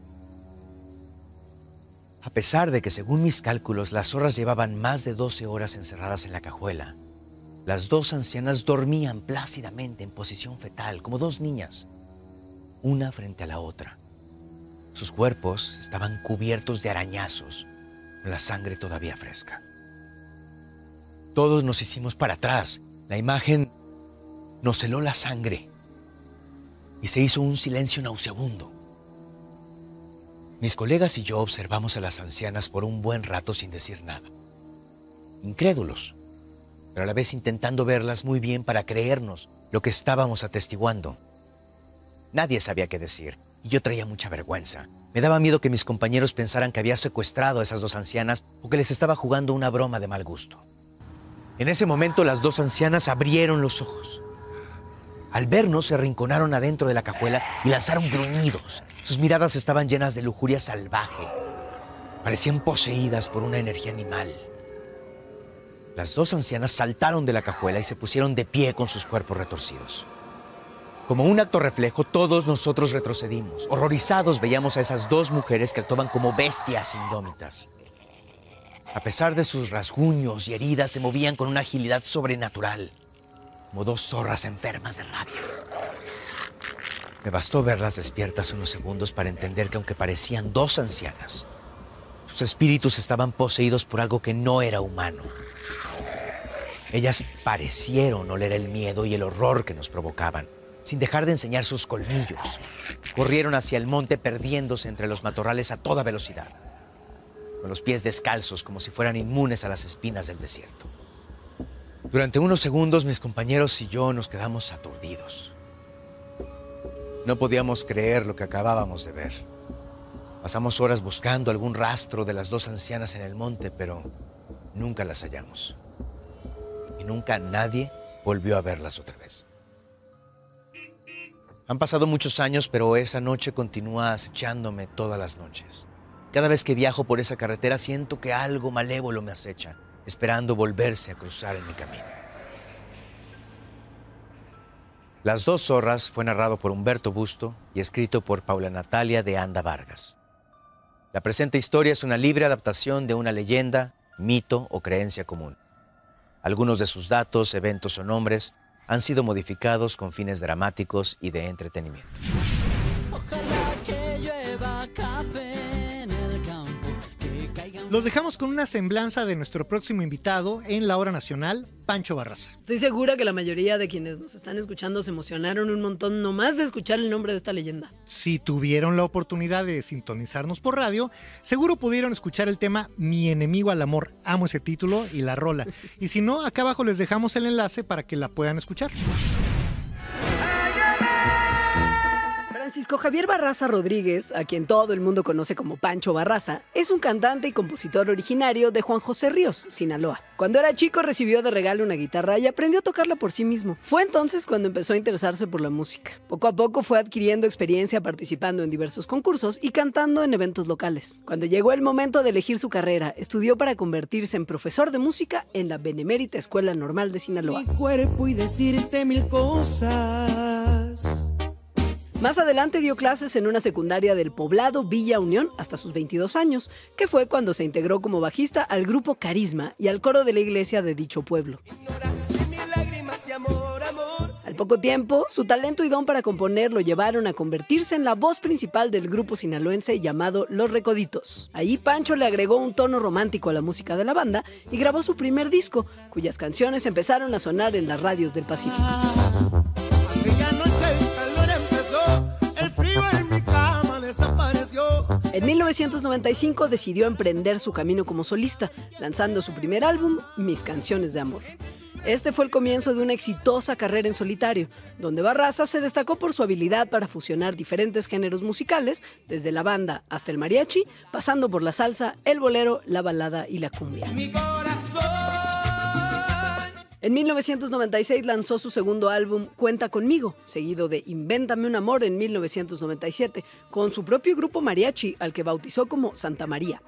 A pesar de que, según mis cálculos, las zorras llevaban más de 12 horas encerradas en la cajuela, las dos ancianas dormían plácidamente en posición fetal, como dos niñas, una frente a la otra. Sus cuerpos estaban cubiertos de arañazos, con la sangre todavía fresca. Todos nos hicimos para atrás. La imagen nos heló la sangre y se hizo un silencio nauseabundo. Mis colegas y yo observamos a las ancianas por un buen rato sin decir nada. Incrédulos, pero a la vez intentando verlas muy bien para creernos lo que estábamos atestiguando. Nadie sabía qué decir y yo traía mucha vergüenza. Me daba miedo que mis compañeros pensaran que había secuestrado a esas dos ancianas o que les estaba jugando una broma de mal gusto. En ese momento las dos ancianas abrieron los ojos. Al vernos se arrinconaron adentro de la cajuela y lanzaron gruñidos. Sus miradas estaban llenas de lujuria salvaje. Parecían poseídas por una energía animal. Las dos ancianas saltaron de la cajuela y se pusieron de pie con sus cuerpos retorcidos. Como un acto reflejo, todos nosotros retrocedimos. Horrorizados veíamos a esas dos mujeres que actuaban como bestias indómitas. A pesar de sus rasguños y heridas, se movían con una agilidad sobrenatural, como dos zorras enfermas de rabia. Me bastó verlas despiertas unos segundos para entender que aunque parecían dos ancianas, sus espíritus estaban poseídos por algo que no era humano. Ellas parecieron oler el miedo y el horror que nos provocaban, sin dejar de enseñar sus colmillos. Corrieron hacia el monte perdiéndose entre los matorrales a toda velocidad con los pies descalzos como si fueran inmunes a las espinas del desierto. Durante unos segundos mis compañeros y yo nos quedamos aturdidos. No podíamos creer lo que acabábamos de ver. Pasamos horas buscando algún rastro de las dos ancianas en el monte, pero nunca las hallamos. Y nunca nadie volvió a verlas otra vez. Han pasado muchos años, pero esa noche continúa acechándome todas las noches. Cada vez que viajo por esa carretera siento que algo malévolo me acecha, esperando volverse a cruzar en mi camino. Las dos zorras fue narrado por Humberto Busto y escrito por Paula Natalia de Anda Vargas. La presente historia es una libre adaptación de una leyenda, mito o creencia común. Algunos de sus datos, eventos o nombres han sido modificados con fines dramáticos y de entretenimiento. Los dejamos con una semblanza de nuestro próximo invitado en la hora nacional, Pancho Barraza. Estoy segura que la mayoría de quienes nos están escuchando se emocionaron un montón nomás de escuchar el nombre de esta leyenda. Si tuvieron la oportunidad de sintonizarnos por radio, seguro pudieron escuchar el tema Mi enemigo al amor. Amo ese título y la rola. Y si no, acá abajo les dejamos el enlace para que la puedan escuchar. Francisco Javier Barraza Rodríguez, a quien todo el mundo conoce como Pancho Barraza, es un cantante y compositor originario de Juan José Ríos, Sinaloa. Cuando era chico recibió de regalo una guitarra y aprendió a tocarla por sí mismo. Fue entonces cuando empezó a interesarse por la música. Poco a poco fue adquiriendo experiencia participando en diversos concursos y cantando en eventos locales. Cuando llegó el momento de elegir su carrera, estudió para convertirse en profesor de música en la Benemérita Escuela Normal de Sinaloa. cuerpo y decirte mil cosas. Más adelante dio clases en una secundaria del poblado Villa Unión hasta sus 22 años, que fue cuando se integró como bajista al grupo Carisma y al coro de la iglesia de dicho pueblo. Al poco tiempo, su talento y don para componer lo llevaron a convertirse en la voz principal del grupo sinaloense llamado Los Recoditos. Ahí Pancho le agregó un tono romántico a la música de la banda y grabó su primer disco, cuyas canciones empezaron a sonar en las radios del Pacífico. En 1995 decidió emprender su camino como solista, lanzando su primer álbum, Mis Canciones de Amor. Este fue el comienzo de una exitosa carrera en solitario, donde Barraza se destacó por su habilidad para fusionar diferentes géneros musicales, desde la banda hasta el mariachi, pasando por la salsa, el bolero, la balada y la cumbia. En 1996 lanzó su segundo álbum Cuenta conmigo, seguido de Invéntame un amor en 1997, con su propio grupo mariachi al que bautizó como Santa María.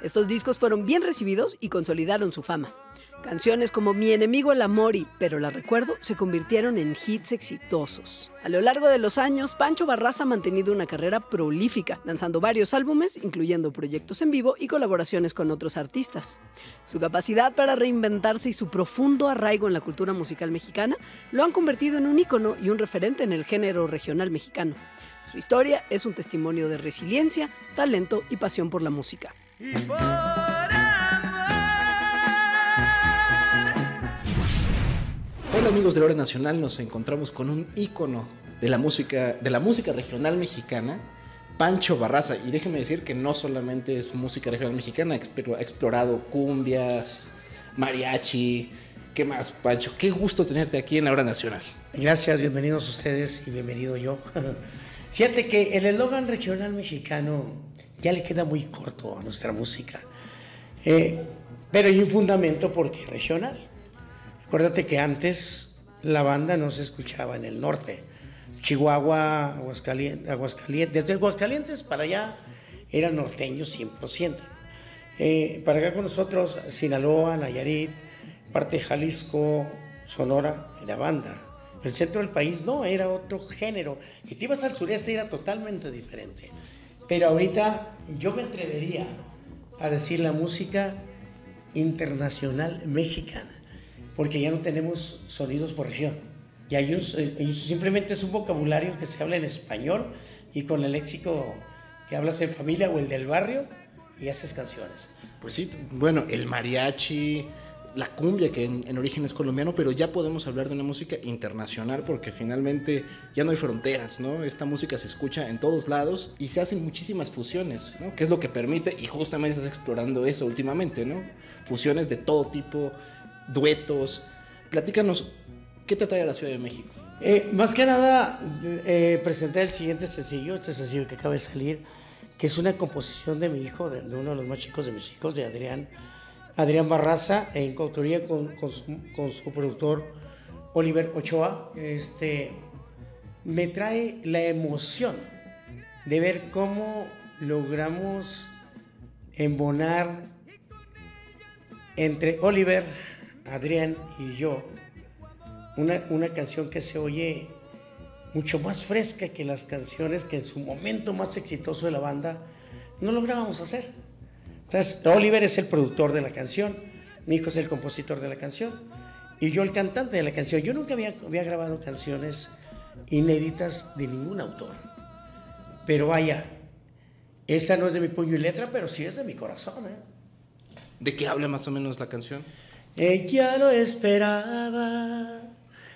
Estos discos fueron bien recibidos y consolidaron su fama. Canciones como Mi enemigo el amor y Pero la recuerdo se convirtieron en hits exitosos. A lo largo de los años, Pancho Barraza ha mantenido una carrera prolífica, lanzando varios álbumes, incluyendo proyectos en vivo y colaboraciones con otros artistas. Su capacidad para reinventarse y su profundo arraigo en la cultura musical mexicana lo han convertido en un ícono y un referente en el género regional mexicano. Su historia es un testimonio de resiliencia, talento y pasión por la música. Hola amigos de la hora nacional, nos encontramos con un ícono de la música, de la música regional mexicana, Pancho Barraza. Y déjenme decir que no solamente es música regional mexicana, ha explor- ha explorado cumbias, mariachi. ¿Qué más, Pancho? Qué gusto tenerte aquí en la hora nacional. Gracias, bienvenidos ustedes y bienvenido yo. Fíjate que el eslogan regional mexicano ya le queda muy corto a nuestra música, Eh, pero hay un fundamento porque regional. Acuérdate que antes la banda no se escuchaba en el norte. Chihuahua, Aguascalientes, desde Aguascalientes para allá eran norteños 100%. Eh, para acá con nosotros, Sinaloa, Nayarit, parte de Jalisco, Sonora, era banda. El centro del país no, era otro género. Y te ibas al sureste era totalmente diferente. Pero ahorita yo me atrevería a decir la música internacional mexicana, porque ya no tenemos sonidos por región. Y hay un- eh, simplemente es un vocabulario que se habla en español y con el léxico que hablas en familia o el del barrio y haces canciones. Pues sí, bueno, el mariachi, la cumbia, que en, en origen es colombiano, pero ya podemos hablar de una música internacional porque finalmente ya no hay fronteras, ¿no? Esta música se escucha en todos lados y se hacen muchísimas fusiones, ¿no? Que es lo que permite, y justamente estás explorando eso últimamente, ¿no? Fusiones de todo tipo, duetos. Platícanos, ¿qué te trae a la Ciudad de México? Eh, más que nada, eh, presenté el siguiente sencillo, este sencillo que acaba de salir, que es una composición de mi hijo, de, uno de los más chicos de mis hijos, de Adrián, Adrián Barraza, en coautoría con, con su, con su productor Oliver Ochoa. Este, me trae la emoción de ver cómo logramos embonar entre Oliver, Adrián y yo una, una canción que se oye mucho más fresca que las canciones que en su momento más exitoso de la banda no lográbamos hacer. Entonces, Oliver es el productor de la canción, mi hijo es el compositor de la canción y yo el cantante de la canción. Yo nunca había, había grabado canciones inéditas de ningún autor. Pero vaya, esta no es de mi puño y letra, pero sí es de mi corazón. ¿eh? ¿De qué habla más o menos la canción? Ella lo esperaba.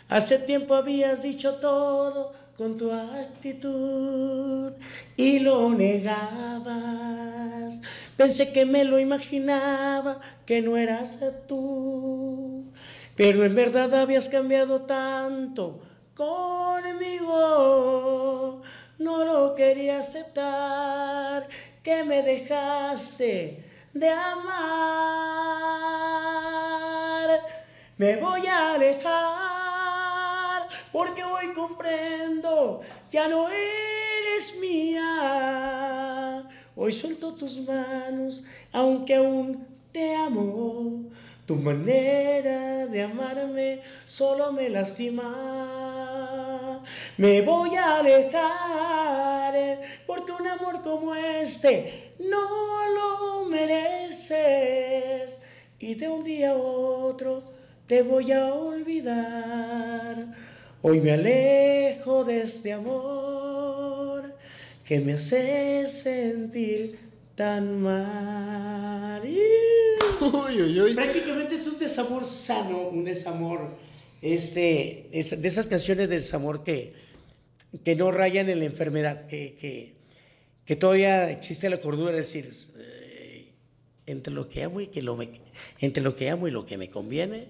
Hace tiempo habías dicho todo con tu actitud y lo negabas. Pensé que me lo imaginaba, que no eras tú. Pero en verdad habías cambiado tanto conmigo. No lo quería aceptar, que me dejaste de amar. Me voy a alejar porque hoy comprendo, ya no eres mía. Hoy suelto tus manos, aunque aún te amo. Tu manera de amarme solo me lastima. Me voy a alejar porque un amor como este no lo mereces. Y de un día a otro te voy a olvidar. Hoy me alejo de este amor que me hace sentir tan mal. Prácticamente es un desamor sano, un desamor, este, es- de esas canciones de desamor que, que no rayan en la enfermedad, que, que, todavía existe la cordura de decir, eh, entre lo que amo y que lo entre lo que amo y lo que me conviene,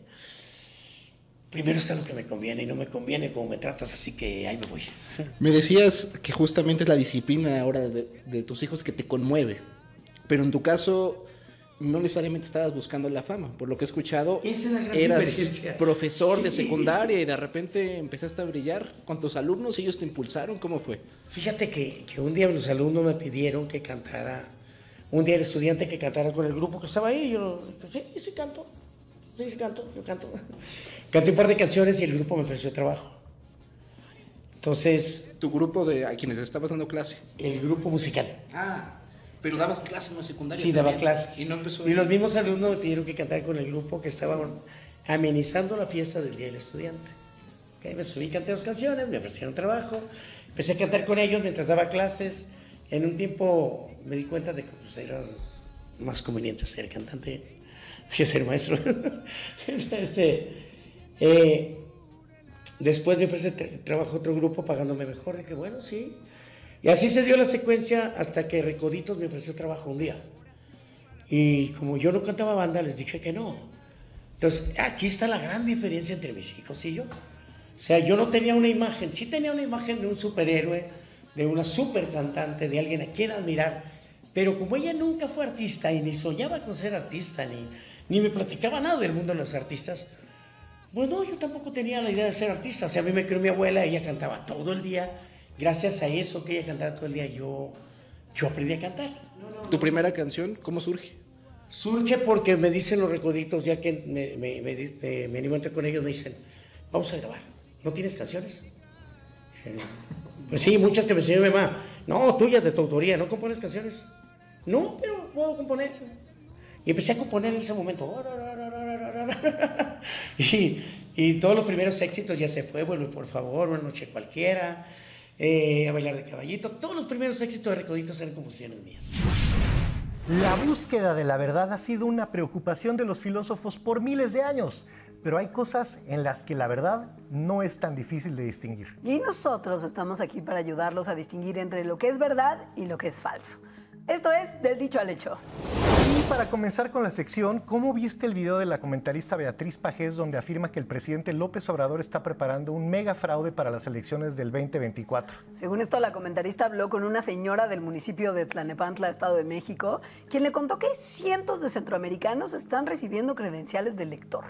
primero está lo que me conviene y no me conviene como me tratas, así que ahí me voy. Me decías que justamente es la disciplina ahora de, de tus hijos que te conmueve. Pero en tu caso, no necesariamente estabas buscando la fama. Por lo que he escuchado, Esa es la gran eras profesor de secundaria y de repente empezaste a brillar con tus alumnos. ¿Ellos te impulsaron? ¿Cómo fue? Fíjate que, que un día los alumnos me pidieron que cantara, un día el estudiante que cantara con el grupo que estaba ahí, y yo, sí, sí canto, sí, sí canto, yo canto. Canté un par de canciones y el grupo me ofreció trabajo. Entonces... ¿Tu grupo de a quienes estabas dando clase? El grupo musical. Ah, pero dabas clase en la secundaria. Sí, daba clases. Y no empezó. Y los mismos alumnos me pidieron que cantara con el grupo que estaba amenizando la fiesta del Día del Estudiante. Ok, me subí, canté dos canciones, me ofrecieron trabajo, empecé a cantar con ellos mientras daba clases. En un tiempo me di cuenta de que pues, era más conveniente ser cantante que ser maestro. Este, eh, después me ofrece tra- trabajo otro grupo pagándome mejor. Dije, bueno, sí. Y así se dio la secuencia hasta que Recoditos me ofreció trabajo un día. Y como yo no cantaba banda, les dije que no. Entonces, aquí está la gran diferencia entre mis hijos y yo. O sea, yo no tenía una imagen, sí tenía una imagen de un superhéroe, de una super cantante, de alguien a quien admirar, pero como ella nunca fue artista y ni soñaba con ser artista, ni, ni me platicaba nada del mundo de los artistas, pues no, yo tampoco tenía la idea de ser artista. O sea, a mí me crió mi abuela, ella cantaba todo el día. Gracias a eso que ella cantaba todo el día, yo, yo aprendí a cantar. ¿Tu primera canción cómo surge? Surge porque me dicen los recoditos, ya que me, me, me, me- animo a entrar con ellos, me dicen, vamos a grabar, ¿no tienes canciones? Eh, Pues sí, muchas que me enseñó mi mamá. No, tuyas de tu autoría, ¿no compones canciones? No, pero puedo componer. Y empecé a componer en ese momento. Y, y todos los primeros éxitos ya se fue, vuelve por favor, una noche cualquiera, eh, a bailar de caballito. Todos los primeros éxitos de Recoditos eran composiciones mías. La búsqueda de la verdad ha sido una preocupación de los filósofos por miles de años, pero hay cosas en las que la verdad no es tan difícil de distinguir. Y nosotros estamos aquí para ayudarlos a distinguir entre lo que es verdad y lo que es falso. Esto es Del Dicho al Hecho. Y para comenzar con la sección, ¿cómo viste el video de la comentarista Beatriz Pajés donde afirma que el presidente López Obrador está preparando un mega fraude para las elecciones del 2024? Según esto, la comentarista habló con una señora del municipio de Tlanepantla, Estado de México, quien le contó que cientos de centroamericanos están recibiendo credenciales de lector.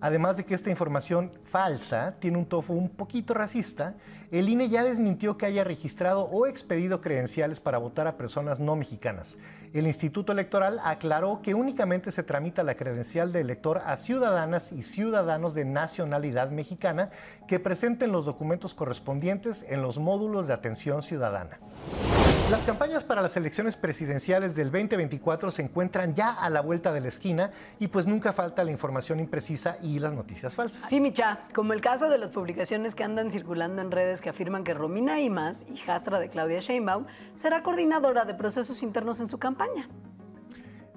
Además de que esta información falsa tiene un tofu un poquito racista, el INE ya desmintió que haya registrado o expedido credenciales para votar a personas no mexicanas. El Instituto Electoral aclaró que únicamente se tramita la credencial de elector a ciudadanas y ciudadanos de nacionalidad mexicana que presenten los documentos correspondientes en los módulos de atención ciudadana. Las campañas para las elecciones presidenciales del 2024 se encuentran ya a la vuelta de la esquina y pues nunca falta la información imprecisa y las noticias falsas. Sí, Micha, como el caso de las publicaciones que andan circulando en redes que afirman que Romina Imas, hijastra de Claudia Sheinbaum, será coordinadora de procesos internos en su campaña.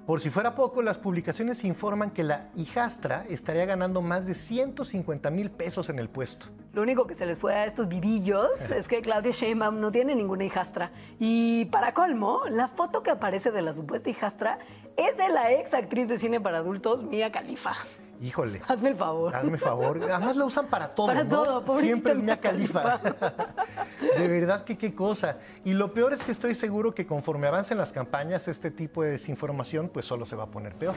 Por si fuera poco, las publicaciones informan que la hijastra estaría ganando más de 150 mil pesos en el puesto. Lo único que se les fue a estos vivillos es que Claudia Sheinbaum no tiene ninguna hijastra. Y para colmo, la foto que aparece de la supuesta hijastra es de la ex actriz de cine para adultos, Mia Khalifa. Híjole. Hazme el favor. Hazme el favor. Además la usan para todo. Para ¿no? todo, pobrecita Siempre es Mia Khalifa. De verdad que qué cosa. Y lo peor es que estoy seguro que conforme avancen las campañas, este tipo de desinformación pues solo se va a poner peor.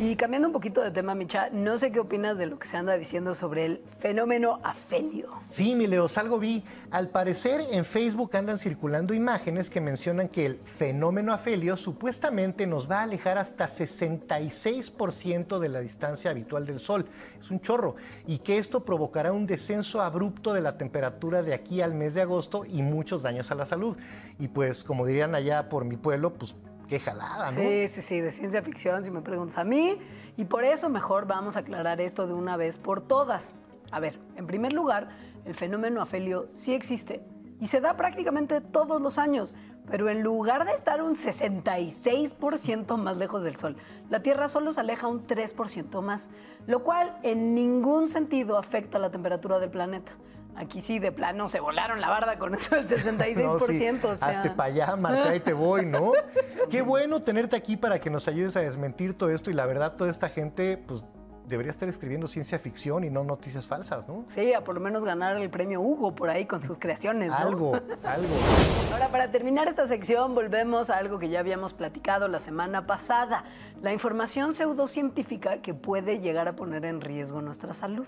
Y cambiando un poquito de tema, Micha, no sé qué opinas de lo que se anda diciendo sobre el fenómeno afelio. Sí, mi Leos, algo vi. Al parecer en Facebook andan circulando imágenes que mencionan que el fenómeno afelio supuestamente nos va a alejar hasta 66% de la distancia habitual del Sol. Es un chorro. Y que esto provocará un descenso abrupto de la temperatura de aquí al mes de agosto y muchos daños a la salud. Y pues, como dirían allá por mi pueblo, pues qué jalada, ¿no? Sí, sí, sí, de ciencia ficción, si me preguntas a mí. Y por eso mejor vamos a aclarar esto de una vez por todas. A ver, en primer lugar, el fenómeno afelio sí existe y se da prácticamente todos los años, pero en lugar de estar un 66% más lejos del Sol, la Tierra solo se aleja un 3% más, lo cual en ningún sentido afecta la temperatura del planeta. Aquí sí, de plano, se volaron la barda con eso del 66%. No, sí. o sea. Hazte para allá, Marta, ahí te voy, ¿no? Qué bueno tenerte aquí para que nos ayudes a desmentir todo esto y la verdad, toda esta gente, pues debería estar escribiendo ciencia ficción y no noticias falsas, ¿no? Sí, a por lo menos ganar el premio Hugo por ahí con sus creaciones, ¿no? Algo, algo. Ahora, para terminar esta sección, volvemos a algo que ya habíamos platicado la semana pasada, la información pseudocientífica que puede llegar a poner en riesgo nuestra salud.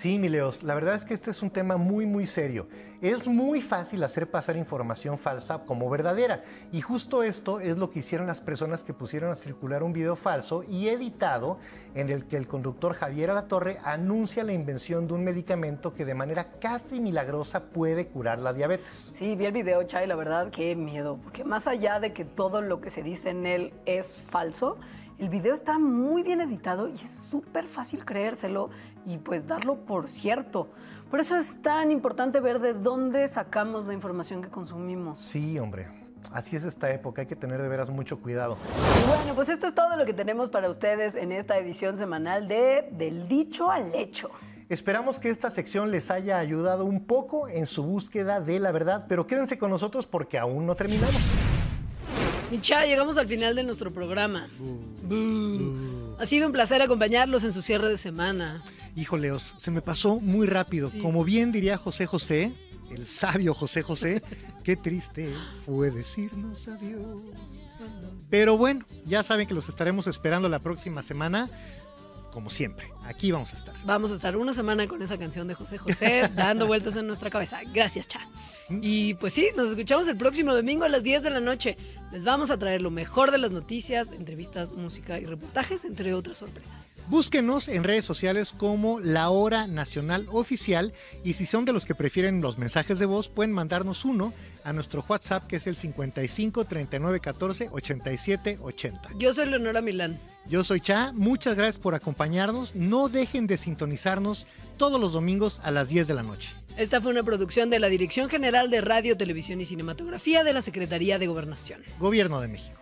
Sí, mi Leos, la verdad es que este es un tema muy, muy serio. Es muy fácil hacer pasar información falsa como verdadera. Y justo esto es lo que hicieron las personas que pusieron a circular un video falso y editado en el que el conductor Javier Alatorre anuncia la invención de un medicamento que de manera casi milagrosa puede curar la diabetes. Sí, vi el video, Chay, la verdad, qué miedo. Porque más allá de que todo lo que se dice en él es falso, el video está muy bien editado y es súper fácil creérselo y pues darlo por cierto. Por eso es tan importante ver de dónde sacamos la información que consumimos. Sí, hombre. Así es esta época, hay que tener de veras mucho cuidado. Y bueno, pues esto es todo lo que tenemos para ustedes en esta edición semanal de Del dicho al hecho. Esperamos que esta sección les haya ayudado un poco en su búsqueda de la verdad, pero quédense con nosotros porque aún no terminamos. Micha, llegamos al final de nuestro programa. Ha sido un placer acompañarlos en su cierre de semana. Híjoleos, se me pasó muy rápido. Como bien diría José José, el sabio José José, qué triste fue decirnos adiós. Pero bueno, ya saben que los estaremos esperando la próxima semana. Como siempre, aquí vamos a estar. Vamos a estar una semana con esa canción de José José dando vueltas en nuestra cabeza. Gracias, Cha. Y pues sí, nos escuchamos el próximo domingo a las 10 de la noche. Les vamos a traer lo mejor de las noticias, entrevistas, música y reportajes, entre otras sorpresas. Búsquenos en redes sociales como La Hora Nacional Oficial y si son de los que prefieren los mensajes de voz, pueden mandarnos uno a nuestro WhatsApp que es el 55 39 14 87 80. Yo soy Leonora Milán. Yo soy Cha, muchas gracias por acompañarnos. No dejen de sintonizarnos todos los domingos a las 10 de la noche. Esta fue una producción de la Dirección General de Radio, Televisión y Cinematografía de la Secretaría de Gobernación. Gobierno de México.